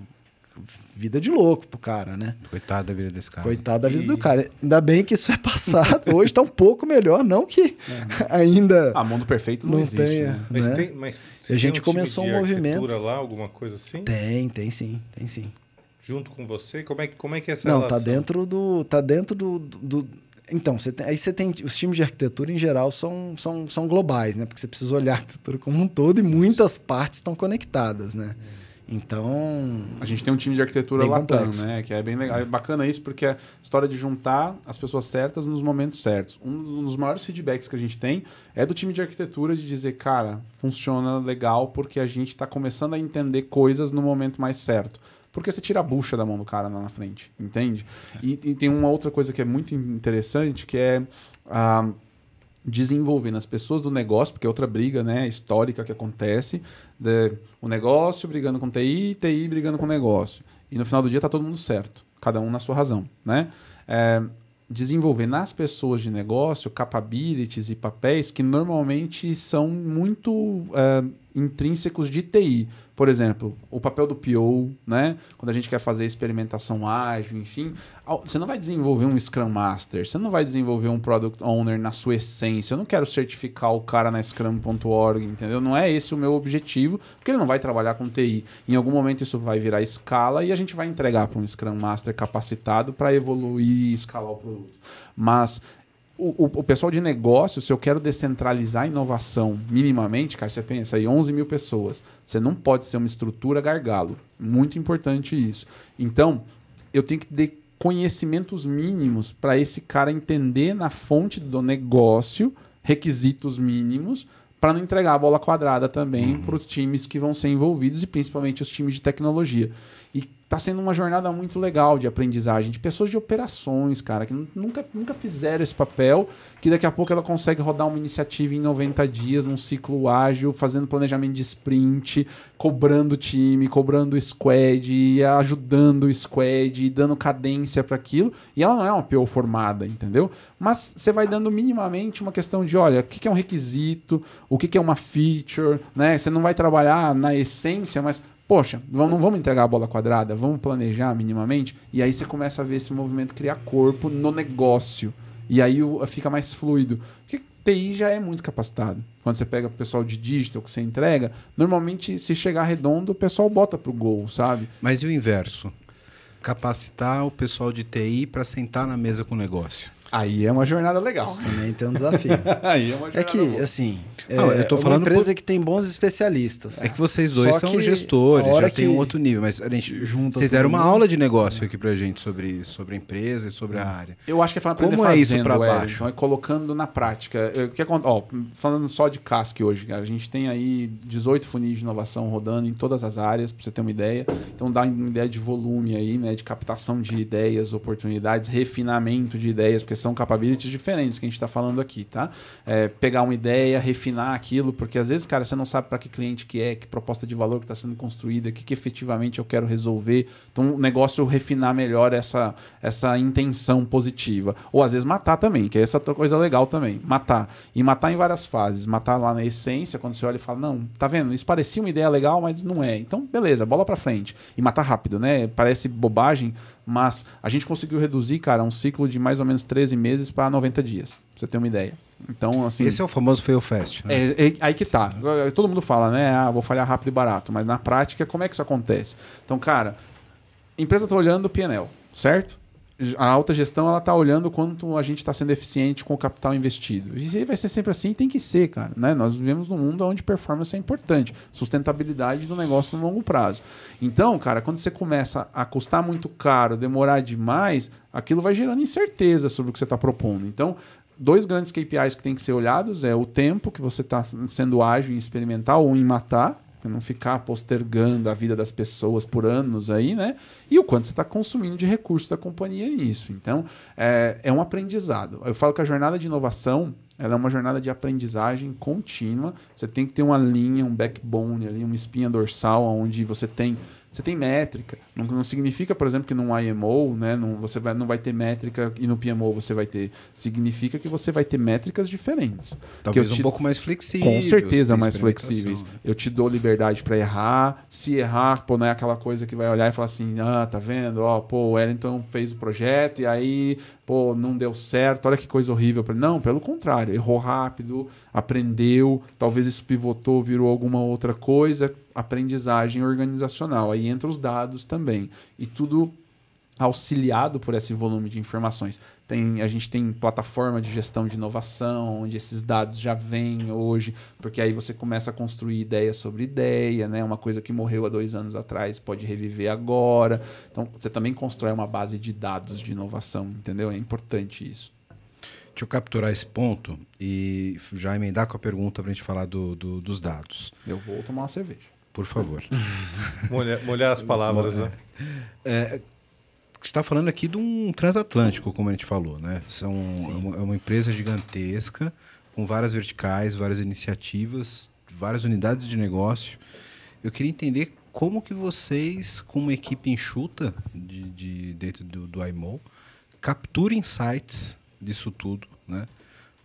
vida de louco pro cara, né? Coitado da vida desse cara. Coitado da vida e... do cara. Ainda bem que isso é passado. Hoje tá um pouco melhor, não que é. ainda. Ah, mundo perfeito não, não existe. Tenha, né? Mas, né? tem, mas a gente um começou um movimento. lá, alguma coisa assim? Tem, tem sim, tem sim. Junto com você? Como é, como é que é essa Não, tá relação? tá dentro do. Tá dentro do. do então, você tem, aí você tem. Os times de arquitetura, em geral, são, são, são globais, né? Porque você precisa olhar a arquitetura como um todo e muitas partes estão conectadas, né? Hum. Então. A gente tem um time de arquitetura Latam, né? Que é bem legal. É bacana isso, porque é a história de juntar as pessoas certas nos momentos certos. Um dos maiores feedbacks que a gente tem é do time de arquitetura de dizer, cara, funciona legal porque a gente está começando a entender coisas no momento mais certo. Porque você tira a bucha da mão do cara lá na frente, entende? E, e tem uma outra coisa que é muito interessante, que é. Uh, desenvolver nas pessoas do negócio, porque é outra briga né, histórica que acontece, de, o negócio brigando com TI, TI brigando com negócio. E no final do dia está todo mundo certo, cada um na sua razão. Né? É, desenvolver nas pessoas de negócio capabilities e papéis que normalmente são muito é, intrínsecos de TI. Por exemplo, o papel do PO, né? Quando a gente quer fazer experimentação ágil, enfim, você não vai desenvolver um Scrum Master, você não vai desenvolver um Product Owner na sua essência. Eu não quero certificar o cara na Scrum.org, entendeu? Não é esse o meu objetivo, porque ele não vai trabalhar com TI. Em algum momento isso vai virar escala e a gente vai entregar para um Scrum Master capacitado para evoluir e escalar o produto. Mas o, o, pessoal de negócio, se eu quero descentralizar a inovação minimamente, cara, você pensa aí 11 mil pessoas. Você não pode ser uma estrutura gargalo. Muito importante isso. Então, eu tenho que ter conhecimentos mínimos para esse cara entender na fonte do negócio requisitos mínimos para não entregar a bola quadrada também uhum. para os times que vão ser envolvidos e principalmente os times de tecnologia. E tá sendo uma jornada muito legal de aprendizagem, de pessoas de operações, cara, que nunca, nunca fizeram esse papel, que daqui a pouco ela consegue rodar uma iniciativa em 90 dias, num ciclo ágil, fazendo planejamento de sprint, cobrando time, cobrando squad, ajudando o squad, dando cadência para aquilo. E ela não é uma PO formada, entendeu? Mas você vai dando minimamente uma questão de, olha, o que é um requisito, o que é uma feature, né? Você não vai trabalhar na essência, mas poxa, não vamos entregar a bola quadrada, vamos planejar minimamente. E aí você começa a ver esse movimento criar corpo no negócio. E aí fica mais fluido. Porque TI já é muito capacitado. Quando você pega o pessoal de digital que você entrega, normalmente se chegar redondo, o pessoal bota pro gol, sabe? Mas e o inverso? Capacitar o pessoal de TI para sentar na mesa com o negócio. Aí é uma jornada legal. Isso também tem um desafio. Aí é uma jornada É que, boa. assim, é, Não, eu tô uma falando empresa por- que tem bons especialistas. É que vocês dois Só são gestores, já tem um outro nível, mas a gente junta vocês deram uma mundo- aula de negócio aqui pra gente sobre, sobre a empresa e sobre a área. Eu acho que é falando Como é isso pra Wellington, baixo? é colocando na prática. É, O que acon- ó, falando só de casque hoje, cara, a gente tem aí 18 funis de inovação rodando em todas as áreas, para você ter uma ideia. Então dá uma ideia de volume aí, né, de captação de ideias, oportunidades, refinamento de ideias, porque são capabilities diferentes que a gente está falando aqui, tá? É, pegar uma ideia, refinar aquilo, porque às vezes, cara, você não sabe para que cliente que é, que proposta de valor que está sendo construída, o que, que efetivamente eu quero resolver. Então, o negócio refinar melhor essa, essa intenção positiva. Ou às vezes matar também, que é essa outra coisa legal também. Matar. E matar em várias fases. Matar lá na essência, quando você olha e fala, não, tá vendo? Isso parecia uma ideia legal, mas não é. Então, beleza, bola para frente. E matar rápido, né? Parece bobagem, mas a gente conseguiu reduzir, cara, um ciclo de mais ou menos 13 meses para 90 dias. Pra você ter uma ideia. Então, assim. Esse é o famoso fail fast, né? É, é aí que tá. Todo mundo fala, né? Ah, vou falhar rápido e barato. Mas na prática, como é que isso acontece? Então, cara, empresa está olhando o PNL, certo? A alta gestão ela está olhando quanto a gente está sendo eficiente com o capital investido. E vai ser sempre assim, tem que ser, cara. Né? Nós vivemos num mundo onde performance é importante, sustentabilidade do negócio no longo prazo. Então, cara, quando você começa a custar muito caro, demorar demais, aquilo vai gerando incerteza sobre o que você está propondo. Então, dois grandes KPIs que tem que ser olhados é o tempo que você está sendo ágil em experimentar ou em matar, não ficar postergando a vida das pessoas por anos aí, né? E o quanto você está consumindo de recursos da companhia nisso. Então, é, é um aprendizado. Eu falo que a jornada de inovação ela é uma jornada de aprendizagem contínua. Você tem que ter uma linha, um backbone ali, uma espinha dorsal, onde você tem você tem métrica. Não, não significa, por exemplo, que num IMO, né, não, você vai, não vai ter métrica e no PMO você vai ter. Significa que você vai ter métricas diferentes. Talvez eu um te- pouco mais flexível. com certeza mais flexíveis. né? Eu te dou liberdade para errar. Se errar, pô, não é aquela coisa que vai olhar e falar assim: ah, tá vendo? Ó, pô, o Wellington fez o projeto e aí, pô, não deu certo. Olha que coisa horrível. Não, pelo contrário, errou rápido, aprendeu, talvez isso pivotou, virou alguma outra coisa. Aprendizagem organizacional. Aí entra os dados também. E tudo auxiliado por esse volume de informações. Tem, a gente tem plataforma de gestão de inovação, onde esses dados já vêm hoje, porque aí você começa a construir ideia sobre ideia, né? Uma coisa que morreu há dois anos atrás pode reviver agora. Então, você também constrói uma base de dados de inovação, entendeu? É importante isso. Deixa eu capturar esse ponto e já emendar com a pergunta para a gente falar do- do- dos dados. Eu vou tomar uma cerveja. Por favor. Molhar, molhar as palavras, né? Você está falando aqui de um transatlântico, como a gente falou, né? São, é, uma, é uma empresa gigantesca, com várias verticais, várias iniciativas, várias unidades de negócio. Eu queria entender como que vocês, com uma equipe enxuta de, de- dentro do, do iMO, capturam insights disso tudo, né?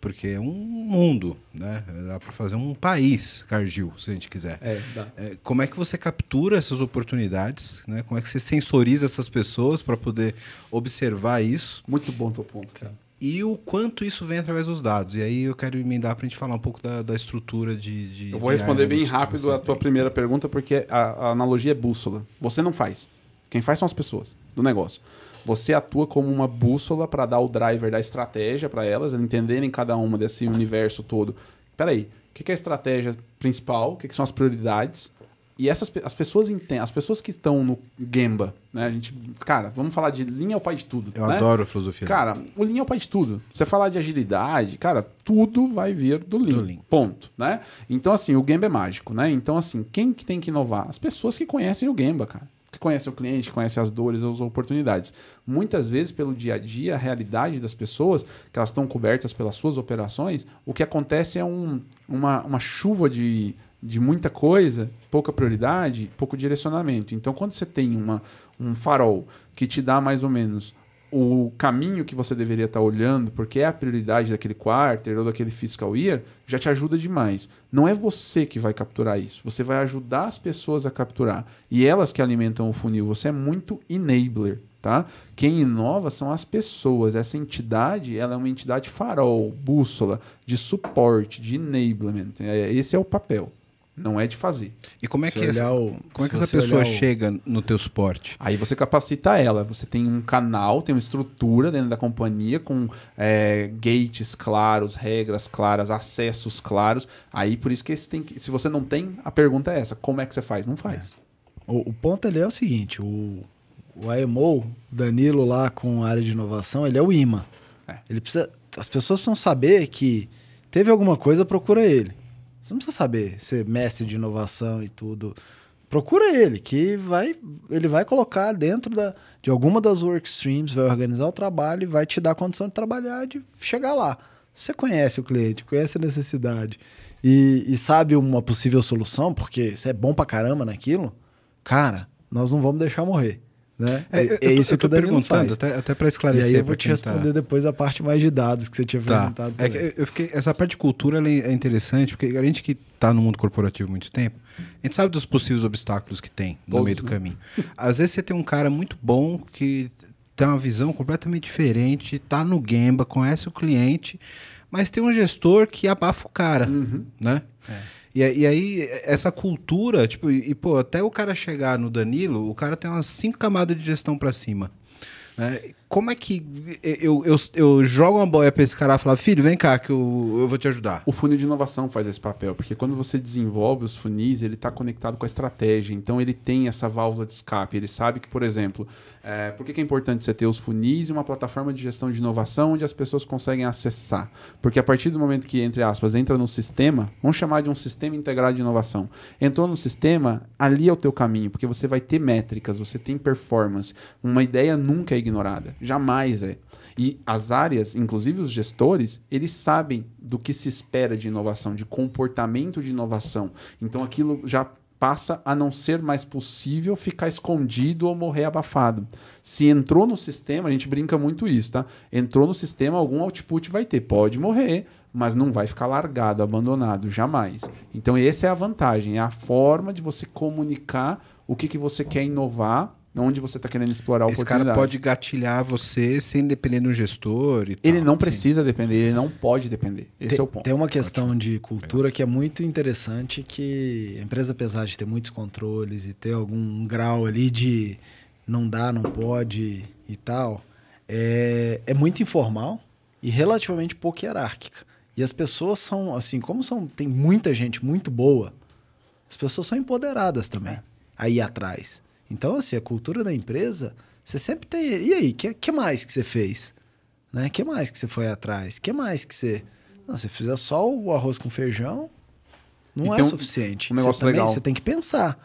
Porque é um mundo, né? Dá para fazer um país, Cargill, se a gente quiser. É. É, como é que você captura essas oportunidades? Né? Como é que você sensoriza essas pessoas para poder observar isso? Muito bom teu ponto, cara. E o quanto isso vem através dos dados? E aí eu quero emendar para a gente falar um pouco da, da estrutura de, de. Eu vou responder bem rápido a tua têm. primeira pergunta, porque a, a analogia é bússola. Você não faz. Quem faz são as pessoas do negócio. Você atua como uma bússola para dar o driver da estratégia para elas, entenderem cada uma desse universo todo. Peraí, o que é a estratégia principal? O que são as prioridades? E essas as pessoas entendem, as pessoas que estão no Gemba, né? A gente, cara, vamos falar de linha ao pai de tudo. Eu né? adoro a filosofia. Cara, o Lean é o pai de tudo. Você falar de agilidade, cara, tudo vai vir do Lean. Do Lean. Ponto, né? Então, assim, o Gemba é mágico, né? Então, assim, quem que tem que inovar? As pessoas que conhecem o Gemba, cara. Que conhece o cliente, que conhece as dores, as oportunidades. Muitas vezes, pelo dia a dia, a realidade das pessoas, que elas estão cobertas pelas suas operações, o que acontece é um, uma, uma chuva de, de muita coisa, pouca prioridade, pouco direcionamento. Então, quando você tem uma, um farol que te dá mais ou menos o caminho que você deveria estar olhando, porque é a prioridade daquele quarter ou daquele fiscal year, já te ajuda demais. Não é você que vai capturar isso, você vai ajudar as pessoas a capturar. E elas que alimentam o funil, você é muito enabler, tá? Quem inova são as pessoas. Essa entidade, ela é uma entidade farol, bússola, de suporte, de enablement. É, esse é o papel. Não é de fazer. E como é Se que, essa, o- como é que essa pessoa o- chega no teu suporte? Aí você capacita ela. Você tem um canal, tem uma estrutura dentro da companhia com é, gates claros, regras claras, acessos claros. Aí por isso que tem que, se você não tem, a pergunta é essa: como é que você faz? Não faz. O, o ponto ali é o seguinte: o, o IMO, Danilo lá com a área de inovação, ele é o imã. É. Ele precisa, as pessoas precisam saber que teve alguma coisa, procura ele. Você não precisa saber ser mestre de inovação e tudo. Procura ele, que vai, ele vai colocar dentro da, de alguma das work streams, vai organizar o trabalho e vai te dar condição de trabalhar, de chegar lá. Você conhece o cliente, conhece a necessidade e, e sabe uma possível solução, porque você é bom pra caramba naquilo, cara, nós não vamos deixar morrer. Né? É, eu é tô- isso eu que tô o Danilo perguntando, faz. até, até para E esclarecer. aí eu vou te tá- responder depois a parte mais de dados que você tinha Tá. perguntado. É que eu fiquei, essa parte de cultura ela é interessante, porque a gente que está no mundo corporativo há muito tempo, a gente sabe dos possíveis obstáculos que tem no Todos, meio do né? caminho. Às vezes você tem um cara muito bom que tem uma visão completamente diferente, tá no Gemba, conhece o cliente, mas tem um gestor que abafa o cara, né? E, e aí, essa cultura, tipo, e, pô, até o cara chegar no Danilo, o cara tem umas cinco camadas de gestão pra cima. né? Como é que eu, eu, eu jogo uma boia pra esse cara e falo, filho, vem cá que eu, eu vou te ajudar. O funil de inovação faz esse papel, porque quando você desenvolve os funis, ele está conectado com a estratégia. Então ele tem essa válvula de escape. Ele sabe que, por exemplo, é, por que, que é importante você ter os funis e uma plataforma de gestão de inovação onde as pessoas conseguem acessar? Porque a partir do momento que, entre aspas, entra no sistema, vamos chamar de um sistema integrado de inovação. Entrou no sistema, ali é o teu caminho, porque você vai ter métricas, você tem performance. Uma ideia nunca é ignorada, jamais é. E as áreas, inclusive os gestores, eles sabem do que se espera de inovação, de comportamento de inovação. Então aquilo já passa a não ser mais possível ficar escondido ou morrer abafado. Se entrou no sistema, a gente brinca muito isso, tá? Entrou no sistema, algum output vai ter. Pode morrer, mas não vai ficar largado, abandonado, jamais. Então essa é a vantagem, é a forma de você comunicar o que, que você quer inovar, onde você está querendo explorar a Esse oportunidade. cara pode gatilhar você sem depender do gestor e Ele tal. não precisa depender, ele não pode depender. Esse tem, é o ponto. tem uma questão de cultura que é muito interessante, que a empresa, apesar de ter muitos controles e ter algum grau ali de não dá, não pode e tal, é, é muito informal e relativamente pouco hierárquica. E as pessoas são, assim, como são, tem muita gente muito boa, as pessoas são empoderadas também, aí atrás. Então, assim, a cultura da empresa, você sempre tem... E aí, o que, que mais que você fez? né? que mais que você foi atrás? que mais que você... Não, se fizer só o arroz com feijão, não é tem um- suficiente. um negócio você também, legal. Você tem que pensar,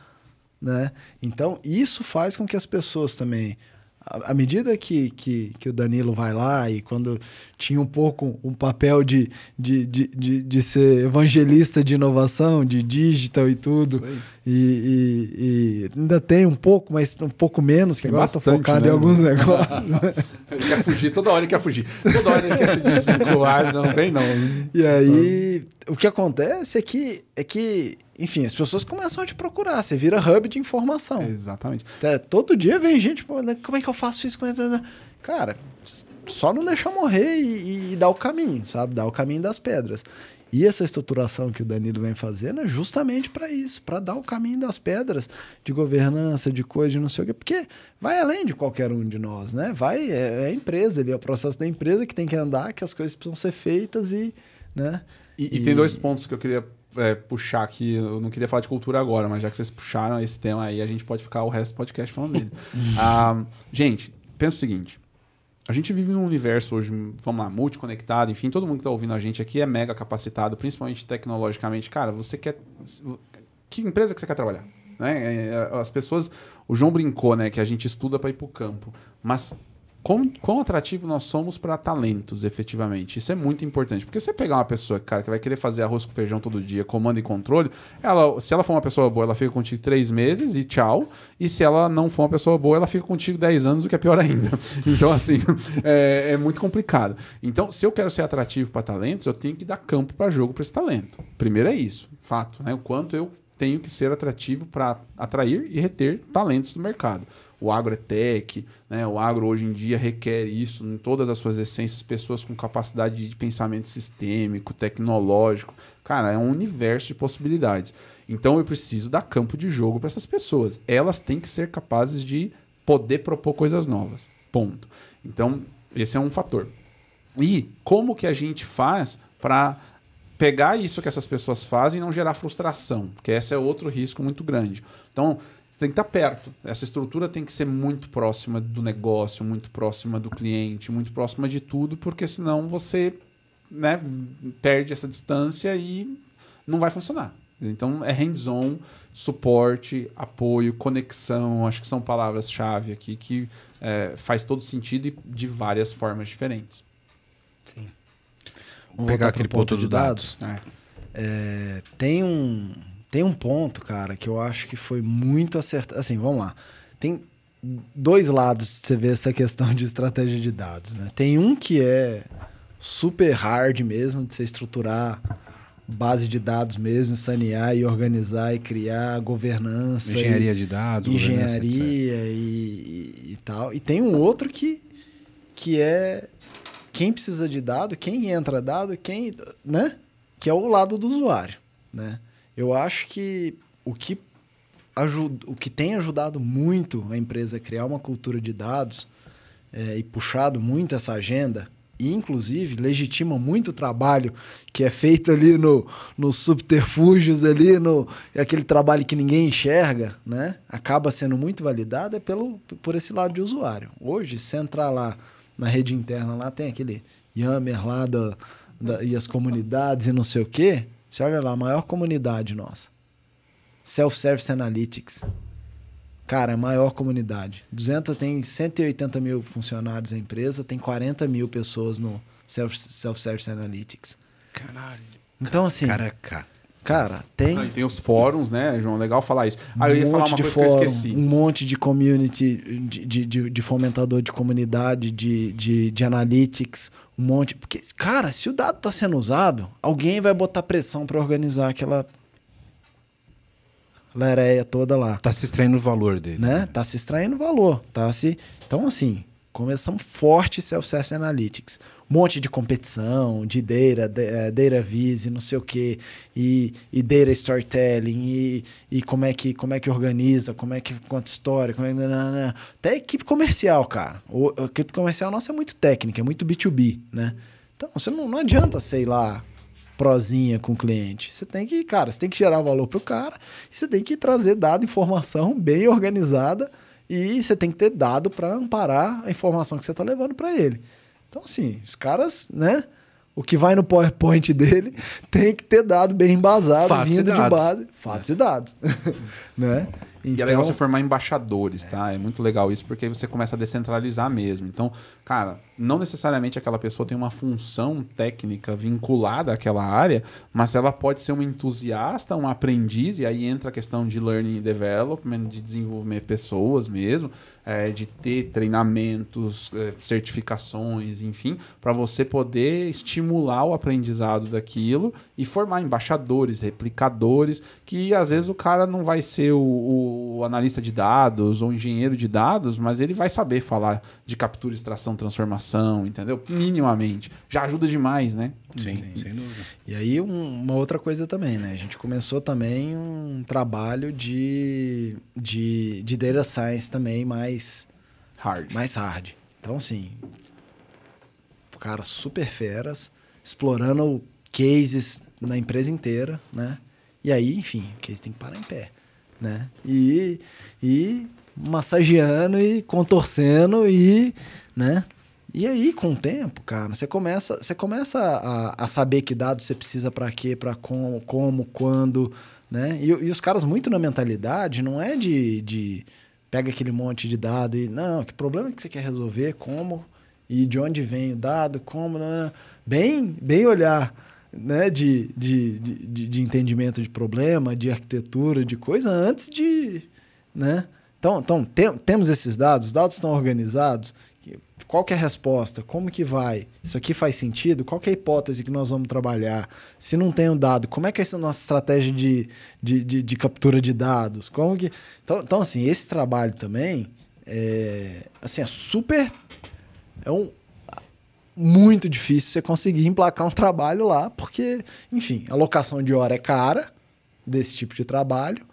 né? Então, isso faz com que as pessoas também... À medida que, que, que o Danilo vai lá e quando tinha um pouco um papel de, de, de, de, de ser evangelista de inovação, de digital e tudo, e, e- e ainda tem um pouco, mas um pouco menos, que Tem agora bastante, focado né? em alguns negócios. Ele quer fugir, toda hora ele quer fugir. Toda hora ele quer se desvincular, não vem não. E aí, o que acontece é que, é que, enfim, as pessoas começam a te procurar, você vira hub de informação. Exatamente. Até todo dia vem gente, né, como é que eu faço isso? Cara, só não deixar morrer e, e dar o caminho, sabe? Dar o caminho das pedras. E essa estruturação que o Danilo vem fazendo é justamente para isso, para dar o caminho das pedras de governança, de coisa, de não sei o quê, porque vai além de qualquer um de nós, né? Vai, é, é a empresa ali, é o processo da empresa que tem que andar, que as coisas precisam ser feitas e, né? E, e tem dois pontos que eu queria é, puxar aqui. Eu não queria falar de cultura agora, mas já que vocês puxaram esse tema aí, a gente pode ficar o resto do podcast falando dele. Ah, gente, pensa o seguinte. A gente vive num universo hoje, vamos lá, multiconectado, enfim, todo mundo que está ouvindo a gente aqui é mega capacitado, principalmente tecnologicamente. Cara, você quer. Que empresa que você quer trabalhar? né? É, as pessoas, o João brincou, né, que a gente estuda para ir para o campo, mas quão, quão atrativo nós somos para talentos, efetivamente. Isso é muito importante. Porque você pegar uma pessoa, cara, que vai querer fazer arroz com feijão todo dia, comando e controle, ela, se ela for uma pessoa boa, ela fica contigo três meses e tchau. E se ela não for uma pessoa boa, ela fica contigo dez anos, o que é pior ainda. Então, assim, é, é muito complicado. Então, se eu quero ser atrativo para talentos, eu tenho que dar campo para jogo para esse talento. Primeiro é isso, fato, né? O quanto eu tenho que ser atrativo para atrair e reter talentos do mercado o agro é tech, né? o agro hoje em dia requer isso em todas as suas essências, pessoas com capacidade de pensamento sistêmico, tecnológico. Cara, é um universo de possibilidades. Então eu preciso dar campo de jogo para essas pessoas. Elas têm que ser capazes de poder propor coisas novas. Ponto. Então, esse é um fator. E como que a gente faz para pegar isso que essas pessoas fazem e não gerar frustração? Porque esse é outro risco muito grande. Então, tem que estar perto. Essa estrutura tem que ser muito próxima do negócio, muito próxima do cliente, muito próxima de tudo, porque senão você né, perde essa distância e não vai funcionar. Então é hands-on, suporte, apoio, conexão, acho que são palavras-chave aqui que é, faz todo sentido e de várias formas diferentes. Sim. Vamos pegar aquele ponto, ponto de dados. dados. É. É, tem um tem um ponto, cara, que eu acho que foi muito acertado. Assim, vamos lá. Tem dois lados de você ver essa questão de estratégia de dados, né? Tem um que é super hard mesmo, de você estruturar base de dados mesmo, sanear e organizar e criar governança. Engenharia e, de dados. Engenharia e, e, e, tal. E tem um outro que, que é quem precisa de dado, quem entra dado, quem, né? Que é o lado do usuário, né? Eu acho que o que, ajuda, o que tem ajudado muito a empresa a criar uma cultura de dados é, e puxado muito essa agenda, e inclusive legitima muito o trabalho que é feito ali no, nos subterfúgios ali, no aquele trabalho que ninguém enxerga, né? Acaba sendo muito validado é pelo, por esse lado de usuário. Hoje, se entrar lá na rede interna, lá tem aquele Yammer lá da, da, e as comunidades e não sei o quê. Você olha lá, a maior comunidade nossa. Self-Service Analytics. Cara, a maior comunidade. 200 tem 180 mil funcionários a empresa, tem 40 mil pessoas no Self-Service Analytics. Caralho. Então, assim. Caraca. Cara, tem. Ah, tem os fóruns, né, João? Legal falar isso. Ah, um eu ia falar uma coisa fórum, que eu esqueci. Um monte de community, de, de, de fomentador de comunidade, de, de, de analytics, um monte. Porque, cara, se o dado está sendo usado, alguém vai botar pressão para organizar aquela lereia toda lá. Tá se extraindo o valor dele. Né? Tá se extraindo valor. Tá se... Então, assim, começamos forte Self-Service Analytics monte de competição, de data, eh, data vise, não sei o quê, e, e data storytelling, e, e como, é que, como é que organiza, como é que conta história, como é, até a equipe comercial, cara. O, a equipe comercial nossa é muito técnica, é muito B2B, né? Então, você não, não adianta, sei lá, prosinha com o cliente. Você tem que, cara, você tem que gerar valor para o cara, você tem que trazer dado, informação bem organizada, e você tem que ter dado para amparar a informação que você está levando para ele. Então, assim, os caras, né? O que vai no PowerPoint dele tem que ter dado bem embasado, fatos vindo de base. Fatos é. e dados. né? Então... E é legal então você formar embaixadores, tá? É muito legal isso, porque aí você começa a descentralizar mesmo. Então, cara, não necessariamente aquela pessoa tem uma função técnica vinculada àquela área, mas ela pode ser um entusiasta, um aprendiz, e aí entra a questão de learning and development, de desenvolver pessoas mesmo, é, de ter treinamentos, é, certificações, enfim, para você poder estimular o aprendizado daquilo e formar embaixadores, replicadores, que às vezes o cara não vai ser o, o analista de dados ou engenheiro de dados, mas ele vai saber falar de captura, extração, transformação, entendeu? Minimamente. Já ajuda demais, né? Sim, Sim. sem dúvida. E aí um, uma outra coisa também, né? A gente começou também um trabalho de, de, de data science também mais hard. Mais hard. Então, assim, cara super feras, explorando cases na empresa inteira, né? E aí, enfim, o case tem que parar em pé, né? E, e massageando e contorcendo e, né? E aí, com o tempo, cara, você começa, você começa a, a saber que dados você precisa para quê, para como, como, quando, né? E, e, os caras muito na mentalidade não é de, de pega aquele monte de dado e não, que problema que você quer resolver, como e de onde vem o dado, como, né? bem, bem olhar, né, de, de, de, de entendimento de problema, de arquitetura, de coisa antes de, né? Então, então tem, temos esses dados, os dados estão organizados. Qual que é a resposta? Como que vai? Isso aqui faz sentido? Qual que é a hipótese que nós vamos trabalhar? Se não tem um dado, como é que é essa nossa estratégia de, de, de, de captura de dados? Como que... então, então, assim, esse trabalho também é, assim, é super... É um, muito difícil você conseguir emplacar um trabalho lá, porque, enfim, a locação de hora é cara desse tipo de trabalho.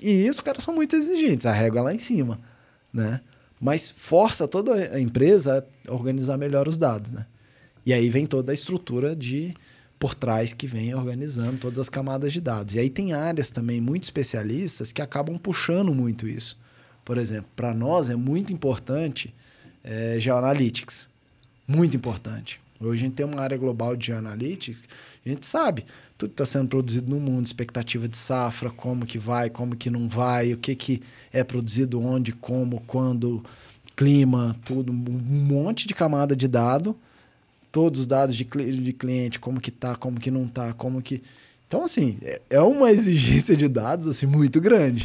E os caras são muito exigentes, a régua é lá em cima, né? Mas força toda a empresa a organizar melhor os dados, né? E aí vem toda a estrutura de por trás que vem organizando todas as camadas de dados. E aí tem áreas também muito especialistas que acabam puxando muito isso. Por exemplo, para nós é muito importante é, Geoanalytics. Muito importante. Hoje a gente tem uma área global de Geoanalytics, a gente sabe tudo está sendo produzido no mundo, expectativa de safra, como que vai, como que não vai, o que, que é produzido onde, como, quando, clima, tudo, um monte de camada de dado, todos os dados de, de cliente, como que tá, como que não tá, como que... Então, assim, é, é uma exigência de dados assim, muito grande.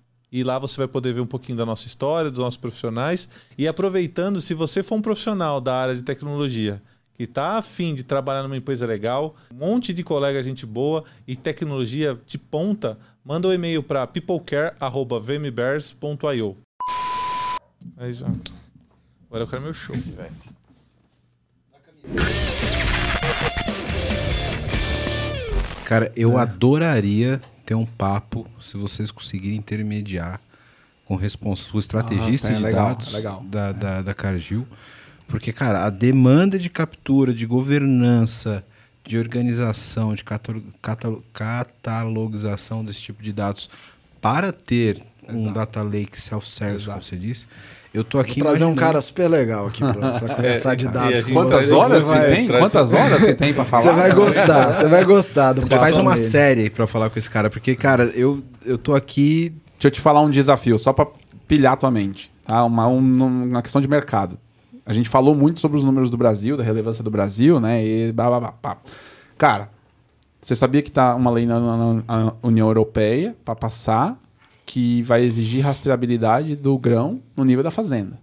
e lá você vai poder ver um pouquinho da nossa história, dos nossos profissionais. E aproveitando, se você for um profissional da área de tecnologia que está afim de trabalhar numa empresa legal, um monte de colega gente boa e tecnologia de ponta, manda um e-mail para peoplecare.vmbears.io. Aí já. Agora eu quero meu show, velho. Cara, eu é. adoraria ter um papo se vocês conseguirem intermediar com o estrategista ah, é, de legal, dados legal. Da, da, da Cargill. Porque, cara, a demanda de captura, de governança, de organização, de catalogização desse tipo de dados para ter Exato. um data lake self-service, como você disse, eu tô aqui. Vou trazer imaginando... um cara super legal aqui para conversar é, de dados. Quantas horas você vai... tem? Quantas horas você tem para falar? Você vai gostar, você vai gostar do Faz uma dele. série para falar com esse cara, porque, cara, eu, eu tô aqui. Deixa eu te falar um desafio, só para pilhar tua mente. Tá? Uma, uma questão de mercado. A gente falou muito sobre os números do Brasil, da relevância do Brasil, né? E blá, blá, blá, blá. Cara, você sabia que tá uma lei na, na, na União Europeia para passar que vai exigir rastreabilidade do grão no nível da fazenda.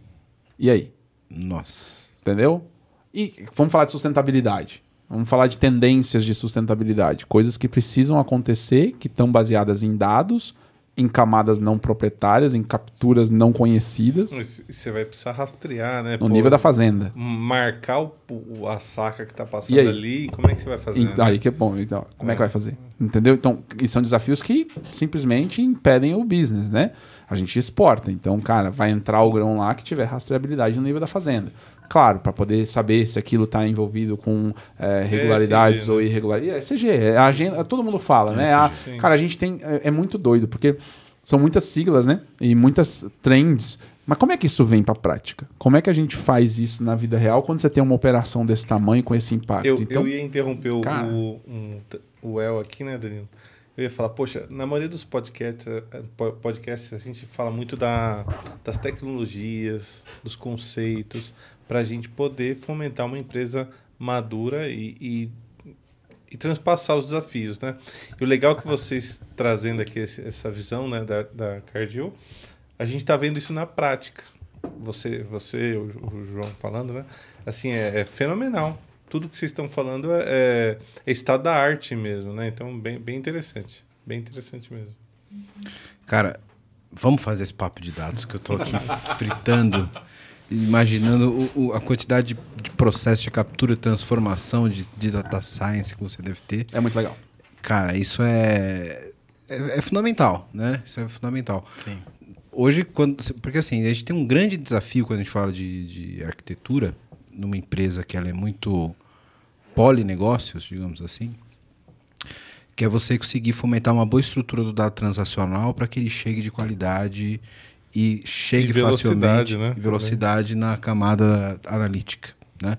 E aí? Nossa. Entendeu? E vamos falar de sustentabilidade. Vamos falar de tendências de sustentabilidade, coisas que precisam acontecer, que estão baseadas em dados, em camadas não proprietárias, em capturas não conhecidas. Você vai precisar rastrear, né? No Pô, nível da fazenda. Marcar o, a saca que está passando e ali, como é que você vai fazer? E, né? Aí que é bom. Então, como é. é que vai fazer? Entendeu? Então, e são desafios que simplesmente impedem o business, né? A gente exporta. Então, cara, vai entrar o grão lá que tiver rastreabilidade no nível da fazenda. Claro, para poder saber se aquilo está envolvido com é, regularidades ESG, ou né? irregularidades. É ESG, é a agenda, todo mundo fala, né? a, cara, a gente tem. É, é, muito doido, porque são muitas siglas, né? E muitas trends. Mas como é que isso vem para a prática? Como é que a gente faz isso na vida real quando você tem uma operação desse tamanho com esse impacto? Eu, então, eu ia interromper cara, o, um, o El aqui, né, Danilo? Eu ia falar, poxa, na maioria dos podcasts, eh, podcasts a gente fala muito da, das tecnologias, dos conceitos, para a gente poder fomentar uma empresa madura e, e, e, transpassar os desafios, né? E o legal que vocês trazendo aqui esse, essa visão né, da, da Cardio, a gente está vendo isso na prática. Você, você o, o João falando, né? Assim, é, é, fenomenal. Tudo que vocês estão falando é, é, é estado da arte mesmo, né? Então, bem, bem interessante. Bem interessante mesmo. Cara, vamos fazer esse papo de dados que eu estou aqui fritando imaginando o, o, a quantidade de, processo de captura e transformação de, de data science que você deve ter. É muito legal. Cara, isso é, é, é fundamental, né? Isso é fundamental. Sim. Hoje, quando, porque assim, a gente tem um grande desafio quando a gente fala de, de arquitetura numa empresa que ela é muito polinegócios, digamos assim, que é você conseguir fomentar uma boa estrutura do dado transacional para que ele chegue de qualidade e chegue E velocidade, facilmente né? e velocidade na camada analítica, né?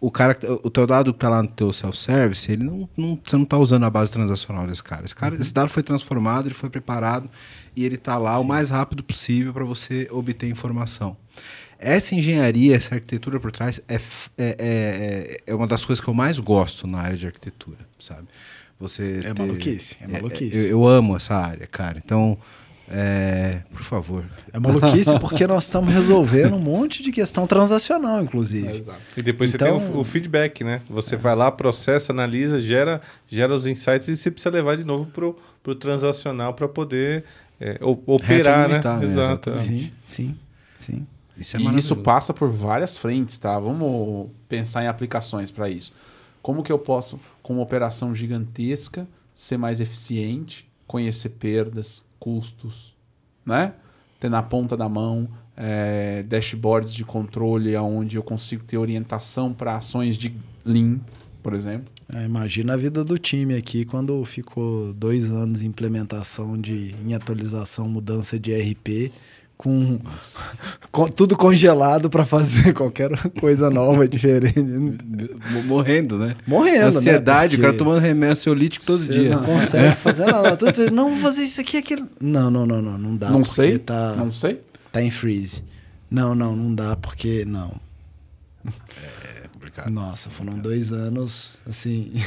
O cara, o teu dado que está lá no teu self-service, ele não, não, você não está usando a base transacional desse cara. Esse, cara, esse dado foi transformado, ele foi preparado e ele está lá o mais rápido possível para você obter informação. Essa engenharia, essa arquitetura por trás é, f- é, é, é uma das coisas que eu mais gosto na área de arquitetura, sabe? Você É ter- maluquice, é maluquice. eu, eu amo essa área, cara. Então, é, por favor. É maluquice porque nós estamos resolvendo um monte de questão transacional, inclusive. exato. E depois Então- você tem o, o feedback, né? Você vai lá, processa, analisa, gera, gera os insights e você precisa levar de novo pro, pro transacional para poder é, o- operar, né? Né? Exato. Exatamente. Sim, sim, sim. Isso é e isso passa por várias frentes, tá? Vamos pensar em aplicações para isso. Como que eu posso, com uma operação gigantesca, ser mais eficiente, conhecer perdas, custos, né? Ter na ponta da mão é, dashboards de controle onde eu consigo ter orientação para ações de Lean, por exemplo. É, imagina a vida do time aqui quando ficou dois anos em implementação de em atualização, mudança de RP, com, com tudo congelado para fazer qualquer coisa nova, diferente. Mo- Morrendo, né? Morrendo, Ansiedade, né? o cara tomando remédio ansiolítico todo Você dia. Não consegue fazer nada. Tudo não, vou fazer isso aqui, aquilo. Não, não, não, não, não dá. não sei, Tá, não sei. tá em freeze. Não, não, não dá porque não. Complicado. Nossa, foram dois anos, assim.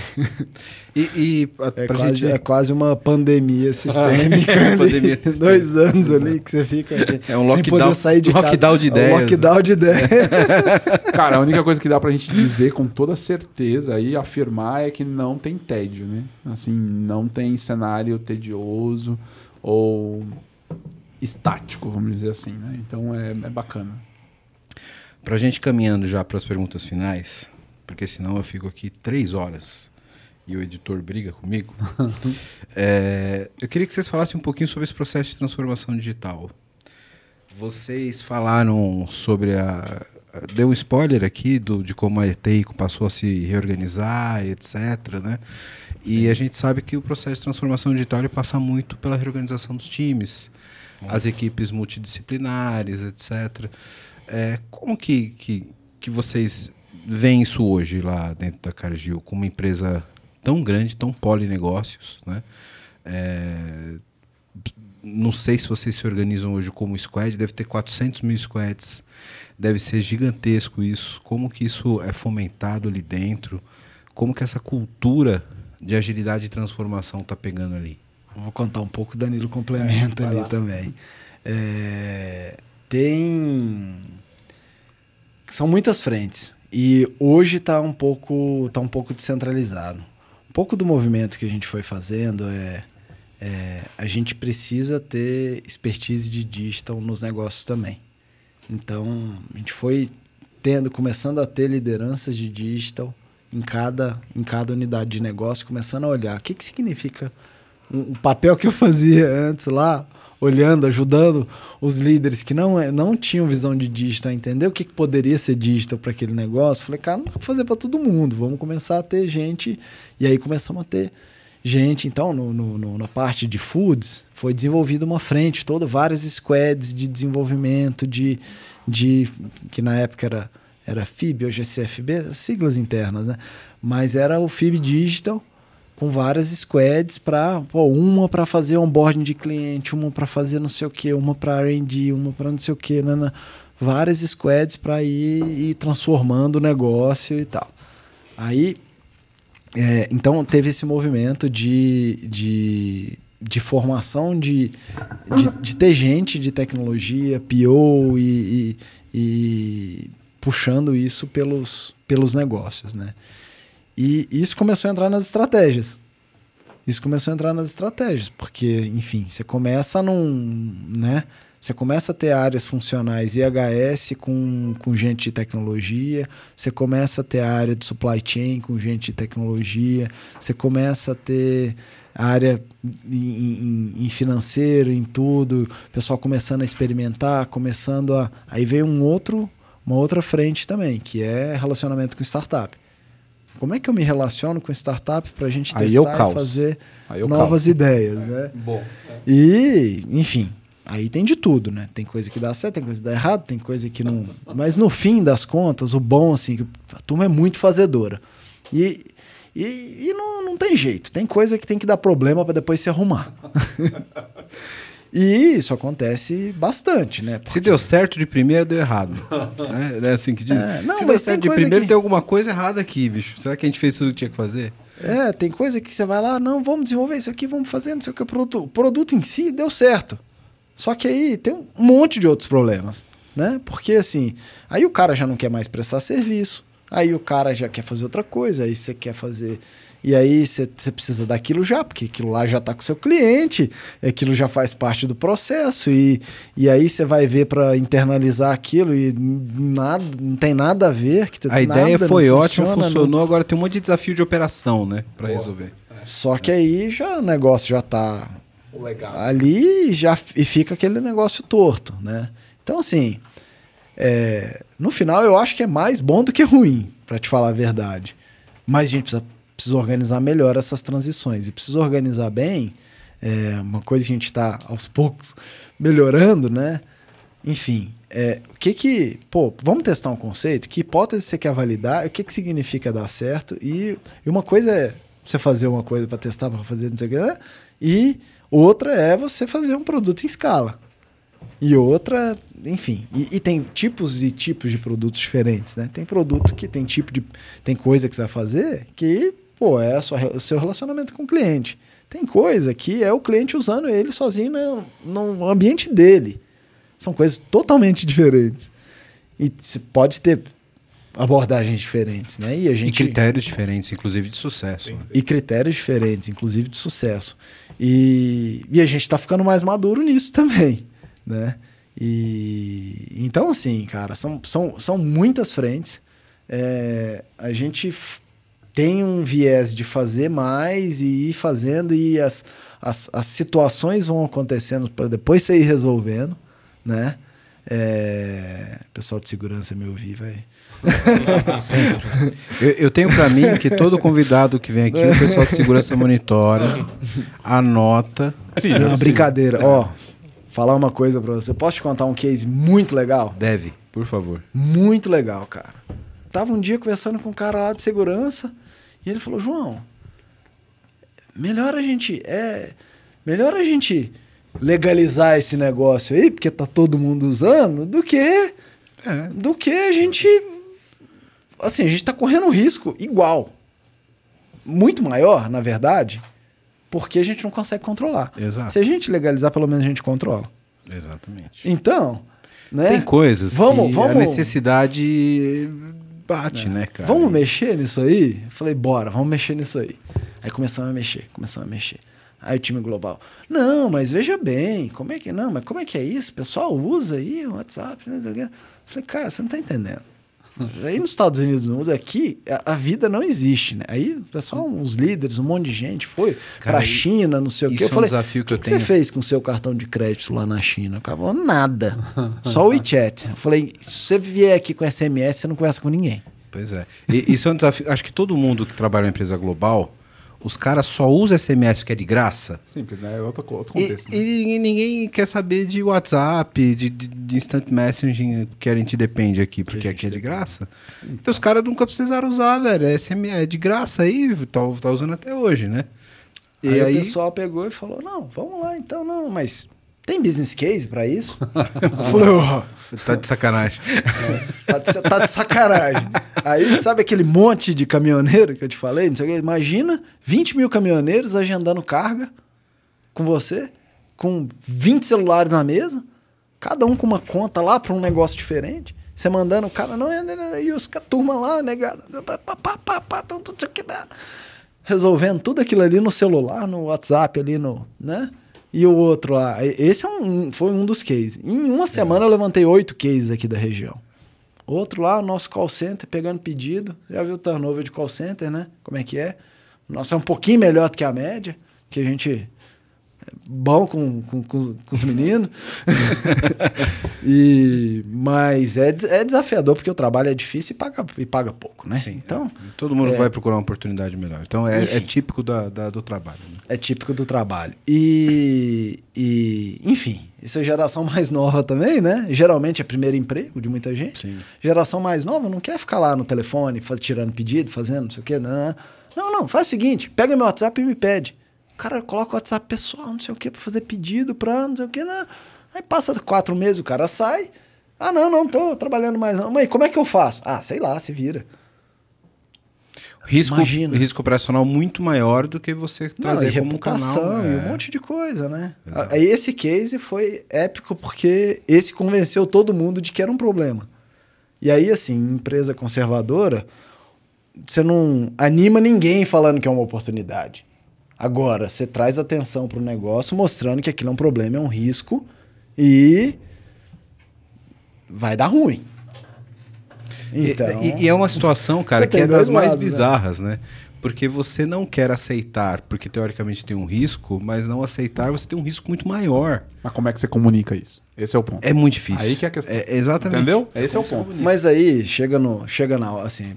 E, e a- É quase, gente- é quase uma pandemia sistêmica. ali. Pandemia sistêmica. Dois anos ali que você fica assim, É um sem lockdown- poder sair de lockdown casa. de É um ideias. lockdown de ideias. Cara, a única coisa que dá pra gente dizer com toda certeza e afirmar é que não tem tédio, né? Assim, não tem cenário tedioso ou estático, vamos dizer assim, né? Então é, é bacana. Pra gente caminhando já para as perguntas finais, porque senão eu fico aqui três horas e o editor briga comigo. É, eu queria que vocês falassem um pouquinho sobre esse processo de transformação digital. Vocês falaram sobre a. a- Deu um spoiler aqui do, de como a Eteico passou a se reorganizar, etc. Né? E a gente sabe que o processo de transformação digital passa muito pela reorganização dos times, as equipes multidisciplinares, etc. É, como que, que, que vocês veem isso hoje lá dentro da Cargill, com uma empresa tão grande, tão polinegócios, né? É, não sei se vocês se organizam hoje como squad, deve ter 400 mil squads, deve ser gigantesco isso. Como que isso é fomentado ali dentro? Como que essa cultura de agilidade e transformação está pegando ali? Vou contar um pouco, Danilo complementa É, vai ali lá. também. É, tem. São muitas frentes. E hoje está um pouco tá um pouco descentralizado. Um pouco do movimento que a gente foi fazendo é, é a gente precisa ter expertise de digital nos negócios também. Então, a gente foi tendo, começando a ter lideranças de digital em cada, em cada unidade de negócio, começando a olhar o que, que significa o papel que eu fazia antes lá, olhando, ajudando os líderes que não, é- não tinham visão de digital, entender o que, que poderia ser digital para aquele negócio. Falei, cara, não vou fazer para todo mundo, vamos começar a ter gente. E aí começamos a ter gente. Então, no, no- no- na parte de foods, foi desenvolvida uma frente toda, várias squads de desenvolvimento, de, de que na época era, era FIB, hoje é CFB, siglas internas, né? Mas era o FIB Digital, com várias squads para uma para fazer onboarding de cliente, uma para fazer não sei o que, uma para R&D, uma para não sei o que, várias squads para ir, ir transformando o negócio e tal. Aí, é, então teve esse movimento de, de, de formação de, de, de ter gente de tecnologia, PO e, e, e puxando isso pelos, pelos negócios, né? E isso começou a entrar nas estratégias. Isso começou a entrar nas estratégias, porque, enfim, você começa num, né? Você começa a ter áreas funcionais IHS com, com gente de tecnologia, você começa a ter a área de supply chain com gente de tecnologia, você começa a ter área em, em, em financeiro, em tudo, o pessoal começando a experimentar, começando a. Aí vem um outro, uma outra frente também, que é relacionamento com startup. Como é que eu me relaciono com startup para a gente Aí eu testar e caos. fazer Aí eu novas calço. ideias, né? Bom. E, enfim, aí tem de tudo, né? Tem coisa que dá certo, tem coisa que dá errado, tem coisa que não. Mas no fim das contas, o bom, assim, que a turma é muito fazedora. E, e, e não, não tem jeito. Tem coisa que tem que dar problema para depois se arrumar. e isso acontece bastante, né? Se deu certo de primeira, deu errado. é, é assim que diz. É, não, Se mas deu certo de primeira, que- tem alguma coisa errada aqui, bicho. Será que a gente fez tudo o que tinha que fazer? É, tem coisa que você vai lá, não, vamos desenvolver isso aqui, vamos fazer, não sei o que. O produto, o produto em si deu certo. Só que aí tem um monte de outros problemas, né? Porque assim, aí o cara já não quer mais prestar serviço, aí o cara já quer fazer outra coisa, aí você quer fazer. E aí você precisa daquilo já, porque aquilo lá já está com o seu cliente, aquilo já faz parte do processo, e, e aí você vai ver para internalizar aquilo e nada, não tem nada a ver. Que A ideia nada não foi ótima, funciona, não- funcionou. Agora tem um monte de desafio de operação, né? Pra resolver. Só que aí já o negócio já tá legado. ali e já e fica aquele negócio torto, né? Então assim, é, no final eu acho que é mais bom do que ruim, para te falar a verdade. Mas a gente precisa, precisa organizar melhor essas transições e precisa organizar bem. É uma coisa que a gente está aos poucos melhorando, né? Enfim, é, o que que, pô, vamos testar um conceito? Que hipótese você quer validar? O que que significa dar certo? E, e uma coisa é você fazer uma coisa para testar, para fazer não sei o que, né? e outra é você fazer um produto em escala. E outra, enfim, e, e tem tipos e tipos de produtos diferentes, né? Tem produto que tem tipo de. Tem coisa que você vai fazer que, pô, é o seu relacionamento com o cliente. Tem coisa que é o cliente usando ele sozinho no, no ambiente dele. São coisas totalmente diferentes. E se pode ter abordagens diferentes, né? E a E gente critérios diferentes, inclusive de sucesso. e critérios diferentes, inclusive de sucesso. E, e a gente está ficando mais maduro nisso também, né? E então assim, cara, são, são, são muitas frentes. É, a gente tem um viés de fazer mais e ir fazendo e as, as, as situações vão acontecendo para depois você ir resolvendo, né? É, pessoal de segurança me ouvir, vai. Eu, eu tenho pra mim que todo convidado que vem aqui, o pessoal de segurança monitora, anota. Sim, Não, sim. brincadeira. Ó, falar uma coisa pra você. Posso te contar um case muito legal? Deve, por favor. Muito legal, cara. Tava um dia conversando com um cara lá de segurança e ele falou: João, melhor a gente. É. Melhor a gente legalizar esse negócio aí, porque tá todo mundo usando, do que. É. Do que a gente. Assim, a gente tá correndo um risco igual. Muito maior, na verdade, porque a gente não consegue controlar. Exato. Se a gente legalizar, pelo menos a gente controla. Exatamente. Então, né? Tem coisas Vamos- que vamos- a necessidade bate, né, cara? Vamos mexer nisso aí? Eu falei, bora, vamos mexer nisso aí. Aí começamos a mexer, começamos a mexer. Aí o time global, não, mas veja bem, como é que não, mas como é que é isso? O pessoal usa aí o WhatsApp. Eu falei, cara, você não tá entendendo. Aí nos Estados Unidos não aqui a, a vida não existe, né? Aí o pessoal, os líderes, um monte de gente foi Cara, pra e- China, não sei o quê. Eu é um falei, desafio que o eu que, tenho. você fez com o seu cartão de crédito lá na China? O cara falou, nada, só o WeChat. Eu falei, se você vier aqui com SMS, você não conversa com ninguém. Pois é. E, isso é um desafio. Acho que todo mundo que trabalha em empresa global, os caras só usam SMS que é de graça. Simples, né? É outro, outro E, contexto. né? e ninguém, quer saber de WhatsApp, de, de, de instant messaging que a gente depende aqui, porque aqui é de graça. Então os caras nunca precisaram usar, velho. É, SMS, é de graça aí, tá, tá usando até hoje, né? E aí, aí, o pessoal pegou e falou: não, vamos lá então, não, mas tem business case pra isso? Eu falei, ó, tá de sacanagem. tá, de, tá de sacanagem. Aí, sabe aquele monte de caminhoneiro que eu te falei? Não sei o quê? Imagina 20 mil caminhoneiros agendando carga com você, com 20 celulares na mesa, cada um com uma conta lá pra um negócio diferente. Você mandando o cara, não, é, é, e os a turma lá, né? resolvendo tudo aquilo ali no celular, no WhatsApp ali no, né? E o outro lá. Esse é um, foi um dos cases. Em uma semana eu levantei oito cases aqui da região. Outro lá, o nosso call center pegando pedido. Você já viu o turnover de call center, né? Como é que é? O nosso é um pouquinho melhor do que a média, que a gente bom com, com, com, os meninos. e, mas é, é desafiador porque o trabalho é difícil e paga, e paga pouco, né? Sim, então, é. todo mundo é, vai procurar uma oportunidade melhor. Então é, é típico da, da, do trabalho. Né? É típico do trabalho. E, e, enfim, isso é geração mais nova também, né? Geralmente é primeiro emprego de muita gente. Sim. Geração mais nova não quer ficar lá no telefone faz, tirando pedido, fazendo não sei o quê. Não, não, não faz o seguinte: pega meu WhatsApp e me pede cara coloca o WhatsApp pessoal, não sei o que, para fazer pedido pra não sei o que. Né? Aí passa quatro meses, o cara sai. Ah, não, não tô trabalhando mais não. Mãe, como é que eu faço? Ah, sei lá, se vira. Risco, Imagina. risco operacional muito maior do que você trazer não, e como reputação canal. e um é. monte de coisa, né? Aí esse case foi épico porque esse convenceu todo mundo de que era um problema. E aí, assim, empresa conservadora, você não anima ninguém falando que é uma oportunidade. Agora, você traz atenção para o negócio, mostrando que aquilo é um problema, é um risco e vai dar ruim. Então, e, e é uma situação, cara, que é das mais lados, né? bizarras, né? né? Porque você não quer aceitar, porque teoricamente tem um risco, mas não aceitar, você tem um risco muito maior. Mas como é que você comunica isso? Esse é o ponto. É muito difícil. Aí que é a questão. É, exatamente. Entendeu? Esse é o ponto. Mas aí chega no, chega na, assim,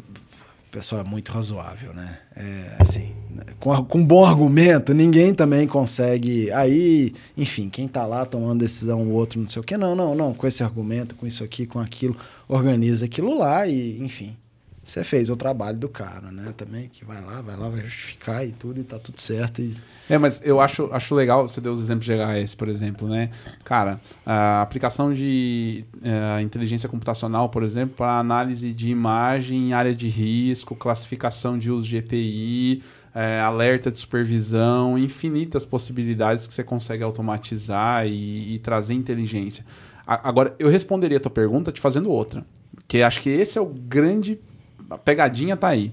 o pessoal é muito razoável, né? É, assim, com, com bom argumento, ninguém também consegue. Aí, enfim, quem está lá tomando decisão, o outro não sei o quê. Não, não, não, com esse argumento, com isso aqui, com aquilo, organiza aquilo lá e, enfim. Você fez o trabalho do cara, né? Também, que vai lá, vai lá, vai justificar e tudo, e tá tudo certo. E... É, mas eu acho, acho legal, você deu os exemplos de GHS, por exemplo, né? Cara, a aplicação de uh, inteligência computacional, por exemplo, para análise de imagem em área de risco, classificação de uso de EPI, é, alerta de supervisão, infinitas possibilidades que você consegue automatizar e, e trazer inteligência. A, agora, eu responderia a tua pergunta te fazendo outra, que acho que esse é o grande... A pegadinha tá aí.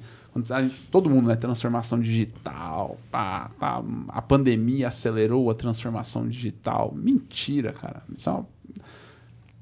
Todo mundo, né? Transformação digital, pá, pá, a pandemia acelerou a transformação digital. Mentira, cara. Isso é uma...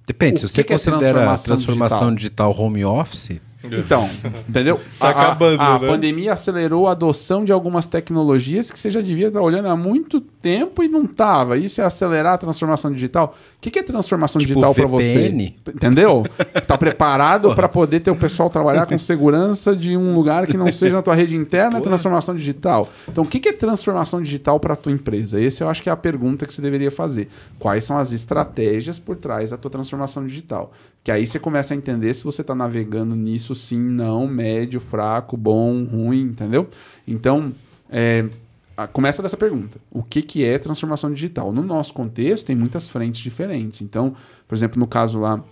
Depende, o se você que considera é transformação, transformação digital? digital home office, então, entendeu? tá acabando, a, né? pandemia acelerou a adoção de algumas tecnologias que você já devia estar olhando há muito tempo e não estava. Isso é acelerar a transformação digital. O que, que é transformação tipo digital para você? Entendeu? Tá preparado para poder ter o pessoal trabalhar com segurança de um lugar que não seja na tua rede interna, é transformação digital. Então, o que, que é transformação digital para a tua empresa? Esse eu acho que é a pergunta que você deveria fazer. Quais são as estratégias por trás da tua transformação digital? Que aí você começa a entender se você está navegando nisso sim, não, médio, fraco, bom, ruim, entendeu? Então, é, começa dessa pergunta. O que, que é transformação digital? No nosso contexto, tem muitas frentes diferentes. Então, por exemplo, no caso lá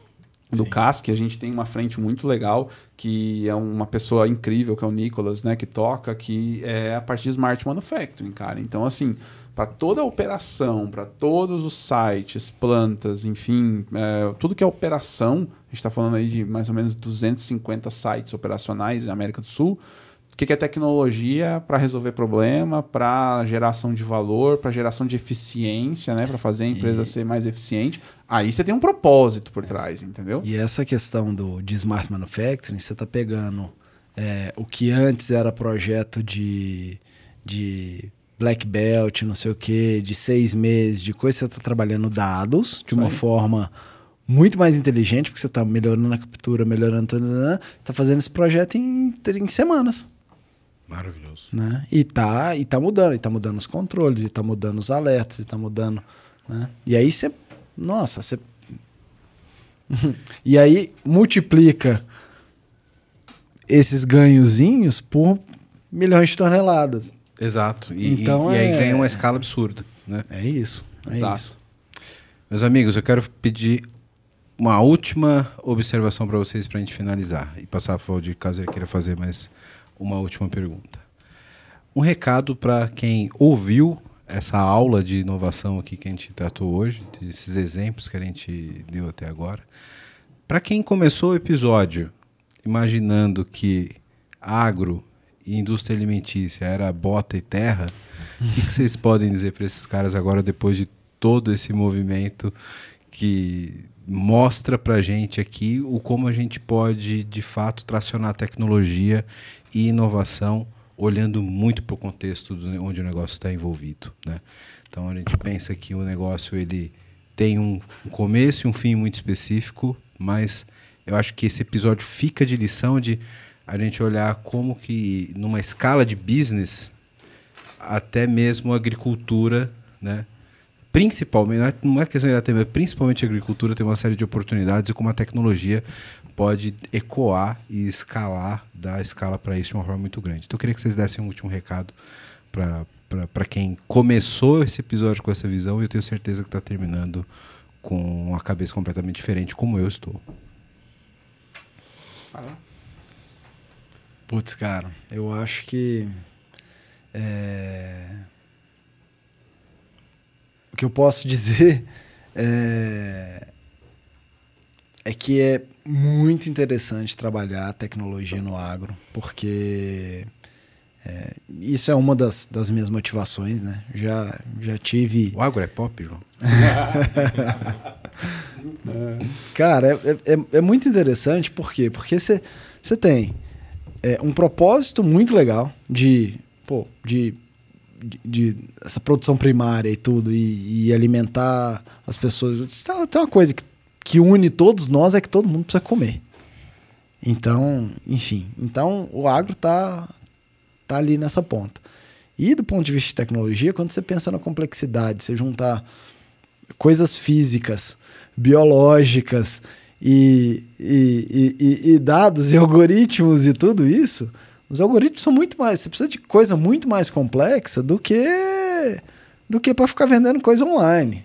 do Sim. CASC, a gente tem uma frente muito legal, que é uma pessoa incrível, que é o Nicolas, né, que toca, que é a parte de Smart Manufacturing, cara. Então, assim, para toda a operação, para todos os sites, plantas, enfim, é, tudo que é operação, a gente está falando aí de mais ou menos 250 sites operacionais na América do Sul. O que, que é tecnologia para resolver problema, para geração de valor, para geração de eficiência, né, para fazer a empresa e... ser mais eficiente. Aí você tem um propósito por trás, entendeu? E essa questão do, de smart manufacturing, você está pegando é, o que antes era projeto de, de black belt, não sei o que, de seis meses, de coisa, você está trabalhando dados de uma forma muito mais inteligente, porque você está melhorando a captura, melhorando está fazendo esse projeto em, em semanas. Maravilhoso. Né? E tá, e tá mudando, e tá mudando os controles, e tá mudando os alertas, e tá mudando. Né? E aí você. Nossa, você. e aí multiplica esses ganhozinhos por milhões de toneladas. Exato. E, então e, é... e aí é ganha uma escala absurda. Né? É isso. É Exato. isso. Meus amigos, eu quero pedir uma última observação para vocês para a gente finalizar e passar para o de caso ele queira fazer mais uma última pergunta. Um recado para quem ouviu essa aula de inovação aqui que a gente tratou hoje, esses exemplos que a gente deu até agora. Para quem começou o episódio imaginando que agro indústria alimentícia era bota e terra, o que, que, vocês podem dizer para esses caras agora, depois de todo esse movimento que mostra para gente aqui o como a gente pode de fato tracionar tecnologia e inovação olhando muito para o contexto do, onde o negócio está envolvido, né? Então a gente pensa que o negócio ele tem um, um começo e um fim muito específico, mas eu acho que esse episódio fica de lição de a gente olhar como que numa escala de business até mesmo a agricultura, né? Principalmente, não é, é questão de até mesmo, principalmente a agricultura tem uma série de oportunidades e como a tecnologia pode ecoar e escalar, dar escala para isso de uma forma muito grande. Então eu queria que vocês dessem um último recado para quem começou esse episódio com essa visão e eu tenho certeza que está terminando com uma cabeça completamente diferente, como eu estou. Putz, cara, eu acho que. É... O que eu posso dizer é... é que é muito interessante trabalhar tecnologia no agro, porque é, isso é uma das, das minhas motivações, né? Já, já tive. O agro é pop, João? Cara, é, é, é, muito interessante, por quê? Porque você tem é, um propósito muito legal de, pô, de, de, de essa produção primária e tudo, e, e alimentar as pessoas. Tem uma coisa que, que une todos nós é que todo mundo precisa comer. Então, enfim, então o agro está tá ali nessa ponta. E do ponto de vista de tecnologia, quando você pensa na complexidade, você juntar coisas físicas, biológicas e, e, e, e, dados e algoritmos e tudo isso, os algoritmos são muito mais. Você precisa de coisa muito mais complexa do que do que para ficar vendendo coisa online.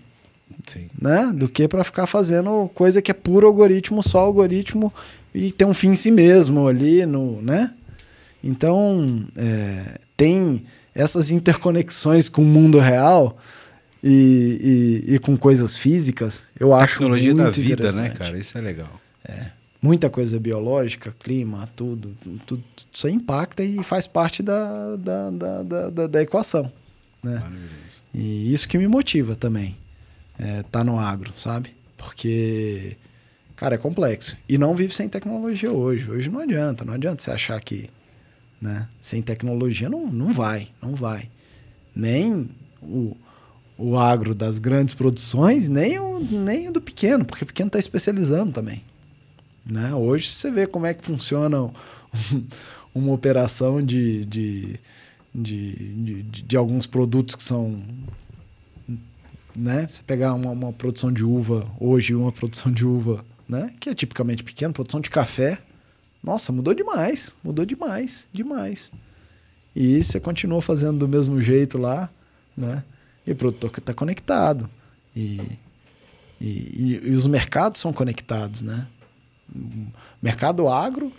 Sim. Né? Do que para ficar fazendo coisa que é puro algoritmo, só algoritmo e tem um fim em si mesmo ali, no, né? Então, é, tem essas interconexões com o mundo real e, e, e com coisas físicas, eu acho Tecnologia muito da vida, né, cara? Isso é legal. É. Muita coisa biológica, clima, tudo, tudo, isso impacta e faz parte da, da, da, da, da equação. Né? E isso que me motiva também, é, tá no agro, sabe? Porque, cara, é complexo. E não vive sem tecnologia hoje. Hoje não adianta, não adianta você achar que né? Sem tecnologia não, não vai, não vai. Nem o, o agro das grandes produções, nem o, nem o do pequeno, porque o pequeno está especializando também. Né? Hoje você vê como é que funciona uma operação de, de, de, de, de, alguns produtos que são. Né? Você pegar uma, uma produção de uva hoje, uma produção de uva né? que é tipicamente pequena, produção de café, nossa, mudou demais, mudou demais, demais. E você continua fazendo do mesmo jeito lá, né? E o produtor está conectado. E, e, e, os mercados são conectados, né? O mercado agro,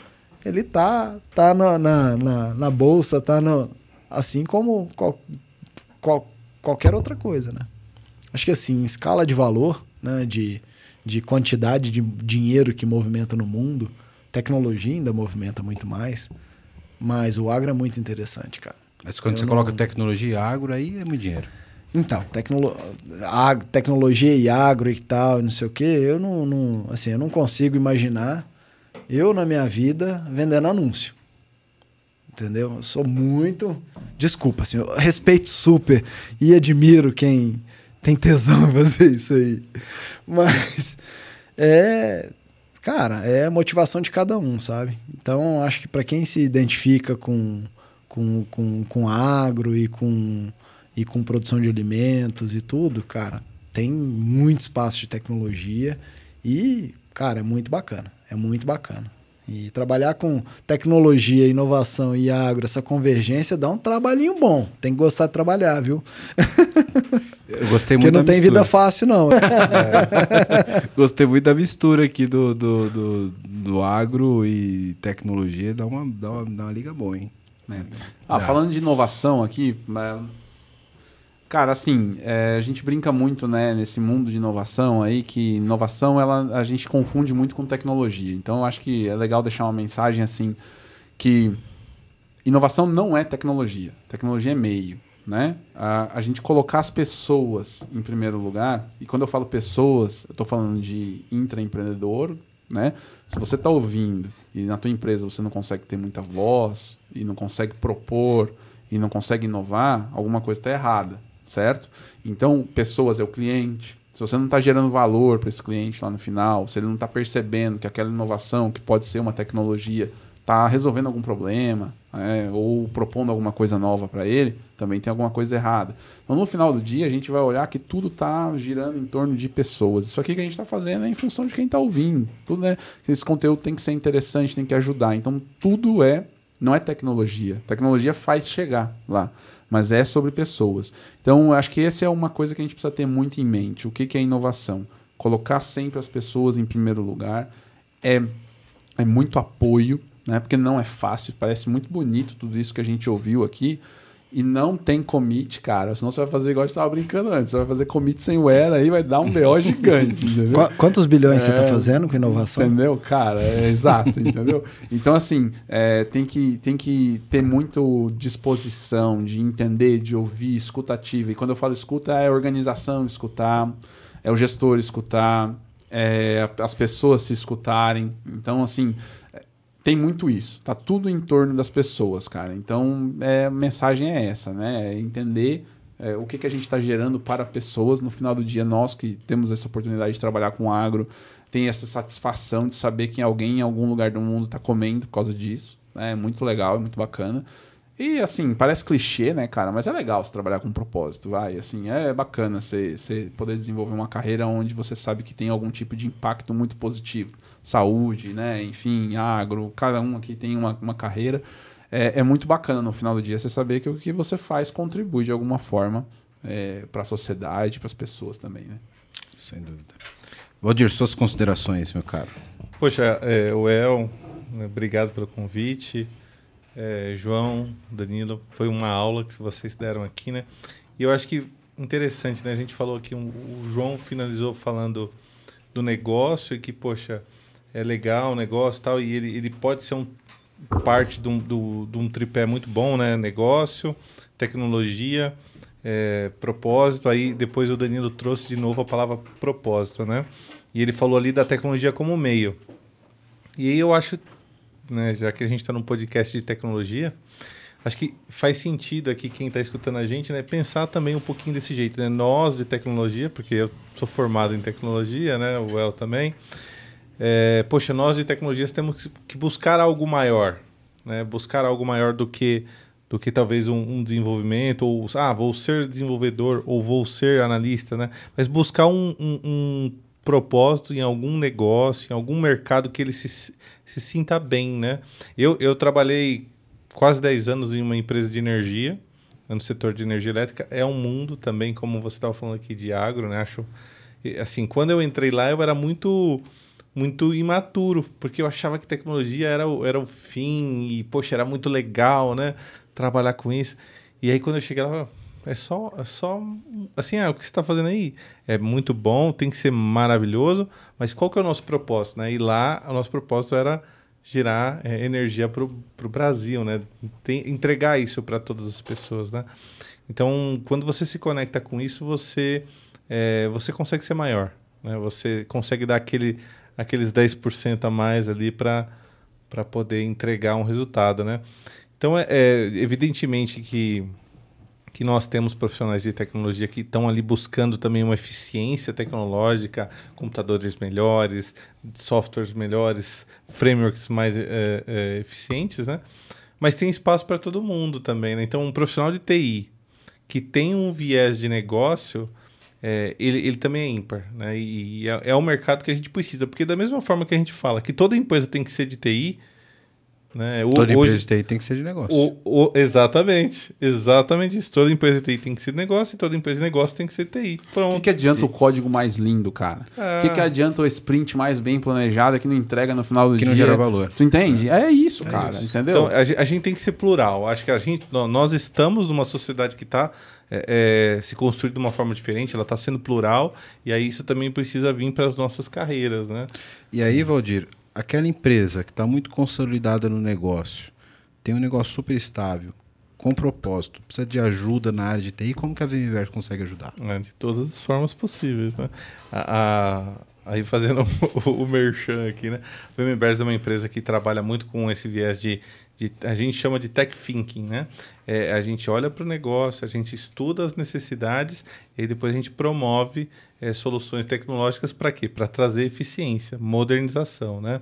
ele tá, tá na, na, na, na bolsa, tá no, assim como qual, qual, qualquer outra coisa, né? Acho que assim, escala de valor, né? De, de quantidade de dinheiro que movimenta no mundo, Tecnologia ainda movimenta muito mais, mas o agro é muito interessante, cara. Mas quando eu você não... coloca tecnologia e agro, aí é muito dinheiro. Então, tecno... Ag... tecnologia e agro e tal, não sei o quê, eu não, não, assim, eu não consigo imaginar eu na minha vida vendendo anúncio. Entendeu? Eu sou muito. Desculpa, assim, eu respeito super e admiro quem tem tesão em fazer isso aí. Mas é Cara, é a motivação de cada um, sabe? Então, acho que para quem se identifica com, com, com, com agro e com, e com produção de alimentos e tudo, cara, tem muito espaço de tecnologia e, cara, é muito bacana. É muito bacana. E trabalhar com tecnologia, inovação e agro, essa convergência, dá um trabalhinho bom. Tem que gostar de trabalhar, viu? Eu gostei muito Porque não tem mistura. vida fácil, não. É. Gostei muito da mistura aqui do, do, do, do, agro e tecnologia. Dá uma, dá uma, dá uma liga boa, hein? É. Ah, falando de inovação aqui, cara, assim, é, a gente brinca muito, né, nesse mundo de inovação aí, que inovação ela, a gente confunde muito com tecnologia. Então, eu acho que é legal deixar uma mensagem assim que inovação não é tecnologia. Tecnologia é meio. né? A, a gente colocar as pessoas em primeiro lugar, e quando eu falo pessoas, eu estou falando de intraempreendedor, né? Se você está ouvindo e na tua empresa você não consegue ter muita voz e não consegue propor e não consegue inovar, alguma coisa está errada, certo? Então, pessoas é o cliente. Se você não está gerando valor para esse cliente lá no final, se ele não está percebendo que aquela inovação, que pode ser uma tecnologia, está resolvendo algum problema é, ou propondo alguma coisa nova para ele, também tem alguma coisa errada. Então, no final do dia, a gente vai olhar que tudo está girando em torno de pessoas. Isso aqui que a gente está fazendo é em função de quem está ouvindo. Tudo é, esse conteúdo tem que ser interessante, tem que ajudar. Então, tudo é, não é tecnologia. Tecnologia faz chegar lá, mas é sobre pessoas. Então, acho que essa é uma coisa que a gente precisa ter muito em mente. O que, que é inovação? Colocar sempre as pessoas em primeiro lugar é, é muito apoio né? Porque não é fácil, parece muito bonito tudo isso que a gente ouviu aqui. E não tem commit, cara. Senão você vai fazer igual a gente estava brincando antes. Você vai fazer commit sem where aí, vai dar um BO gigante, entendeu? Qu quantos bilhões tá é, você está fazendo com inovação? Entendeu? Cara, é exato, entendeu? Então, assim, é, tem, que, tem que ter muito disposição de entender, de ouvir, escutativa. E quando eu falo escuta, é a organização escutar, é o gestor escutar, é as pessoas se escutarem. Então, assim, tem muito isso. Tá tudo em torno das pessoas, cara. Então, é, a mensagem é essa, né? É entender é, o que, que a gente está gerando para pessoas. No final do dia, nós que temos essa oportunidade de trabalhar com agro, tem essa satisfação de saber que alguém em algum lugar do mundo está comendo por causa disso. Né? É muito legal, é muito bacana. E assim, parece clichê, né, cara? Mas é legal você trabalhar com um propósito, vai. Assim, é bacana você, você poder desenvolver uma carreira onde você sabe que tem algum tipo de impacto muito positivo saúde, né? Enfim, agro, cada um aqui tem uma, uma carreira. É, é muito bacana no final do dia você saber que o que você faz contribui de alguma forma é, para a sociedade, para as pessoas também, né? Sem dúvida. Valdir, suas considerações, meu caro. Poxa, é, o El, né, obrigado pelo convite. É, João, Danilo, foi uma aula que vocês deram aqui, né? E eu acho que interessante, né? A gente falou aqui, um, o João finalizou falando do negócio e que, poxa, é legal o negócio tal, e ele, ele pode ser um parte de um, do, de um tripé muito bom, né? Negócio, tecnologia, é, propósito. Aí depois o Danilo trouxe de novo a palavra propósito, né? E ele falou ali da tecnologia como meio. E aí eu acho, né, já que a gente está num podcast de tecnologia, acho que faz sentido aqui quem está escutando a gente, né, pensar também um pouquinho desse jeito, né? Nós de tecnologia, porque eu sou formado em tecnologia, né? O El também é, poxa, nós de tecnologias temos que buscar algo maior, né? buscar algo maior do que do que talvez um, um, desenvolvimento ou ah vou ser desenvolvedor ou vou ser analista, né? Mas buscar um, um, um propósito em algum negócio, em algum mercado que ele se, se sinta bem, né? Eu, eu trabalhei quase 10 anos em uma empresa de energia, no setor de energia elétrica. É um mundo também, como você estava falando aqui de agro, né? Acho assim, quando eu entrei lá, eu era muito muito imaturo, porque eu achava que tecnologia era o, era o fim e, poxa, era muito legal, né? Trabalhar com isso. E aí, quando eu cheguei lá, é só, é só assim, ah, o que você está fazendo aí é muito bom, tem que ser maravilhoso, mas qual que é o nosso propósito, né? E lá, o nosso propósito era gerar é, energia para o Brasil, né? Tem, entregar isso para todas as pessoas, né? Então, quando você se conecta com isso, você, é, você consegue ser maior, né? Você consegue dar aquele aqueles 10% a mais ali para poder entregar um resultado, né? Então, é, é, evidentemente que, que nós temos profissionais de tecnologia que estão ali buscando também uma eficiência tecnológica, computadores melhores, softwares melhores, frameworks mais é, é, eficientes, né? Mas tem espaço para todo mundo também, né? Então, um profissional de TI que tem um viés de negócio é, ele, ele também é ímpar, né? E é, é um mercado que a gente precisa, porque da mesma forma que a gente fala que toda empresa tem que ser de TI, né? Toda hoje, empresa de TI tem que ser de negócio. O, o, exatamente, exatamente isso. Toda empresa de TI tem que ser de negócio e toda empresa de negócio tem que ser TI. Pronto. O que, que adianta o código mais lindo, cara? O é. que, que adianta o sprint mais bem planejado que não entrega no final do que dia? Que não gera valor. Tu entende? É, é isso, é cara. Isso. Entendeu? Então, a, a, gente tem que ser plural. Acho que a gente, nós estamos numa sociedade que está é, é, se construir de uma forma diferente, ela está sendo plural, e aí isso também precisa vir para as nossas carreiras, né? E aí, Valdir, aquela empresa que está muito consolidada no negócio, tem um negócio super estável, com propósito, precisa de ajuda na área de TI, como que a VMware consegue ajudar? É, de todas as formas possíveis, né? A, a, aí fazendo o, o merchan aqui, né? A VMware é uma empresa que trabalha muito com esse viés de, de a gente chama de tech thinking, né? É, a gente olha para o negócio, a gente estuda as necessidades e depois a gente promove é, soluções tecnológicas para quê? Para trazer eficiência, modernização, né?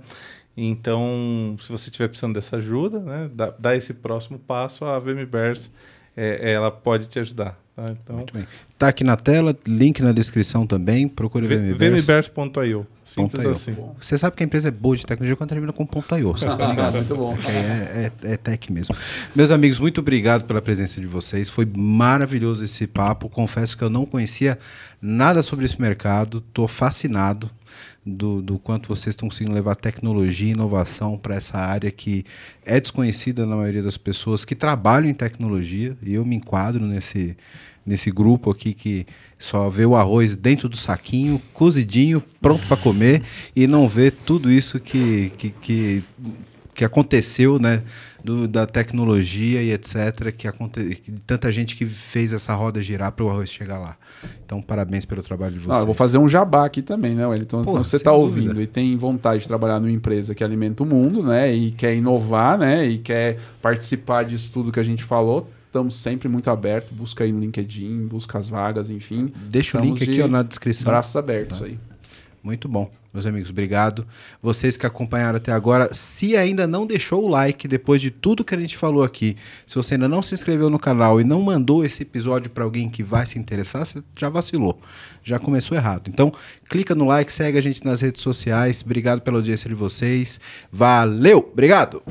Então, se você estiver precisando dessa ajuda, né, dá, dá esse próximo passo, a VMBers é, ela pode te ajudar. Tá? Então, Muito bem. Tá aqui na tela, link na descrição também, procure VMBers. VMBers.io. Simples assim. Você sabe que a empresa é boa de tecnologia quando termina com ponto .io, você está ligado? Muito bom. É, é, é tech mesmo. Meus amigos, muito obrigado pela presença de vocês. Foi maravilhoso esse papo. Confesso que eu não conhecia nada sobre esse mercado. Estou fascinado do, do quanto vocês estão conseguindo levar tecnologia e inovação para essa área que é desconhecida na maioria das pessoas que trabalham em tecnologia, e eu me enquadro nesse, nesse grupo aqui que só vê o arroz dentro do saquinho, cozidinho, pronto para comer, e não vê tudo isso que, que, que, que aconteceu, né? do, da tecnologia e etc. Que, aconte... tanta gente que fez essa roda girar para o arroz chegar lá. Então, parabéns pelo trabalho de vocês. Ah, eu vou fazer um jabá aqui também, né, Wellington? Pô, então, você está ouvindo e tem vontade de trabalhar numa empresa que alimenta o mundo, né? E quer inovar, né? E quer participar disso tudo que a gente falou estamos sempre muito abertos. Busca aí no LinkedIn, busca as vagas, enfim. Deixa o link aqui ó, na descrição. Braços abertos tá. aí. Muito bom. Meus amigos, obrigado. Vocês que acompanharam até agora, se ainda não deixou o like depois de tudo que a gente falou aqui, se você ainda não se inscreveu no canal e não mandou esse episódio para alguém que vai se interessar, você já vacilou. Já começou errado. Então, clica no like, segue a gente nas redes sociais. Obrigado pela audiência de vocês. Valeu! Obrigado!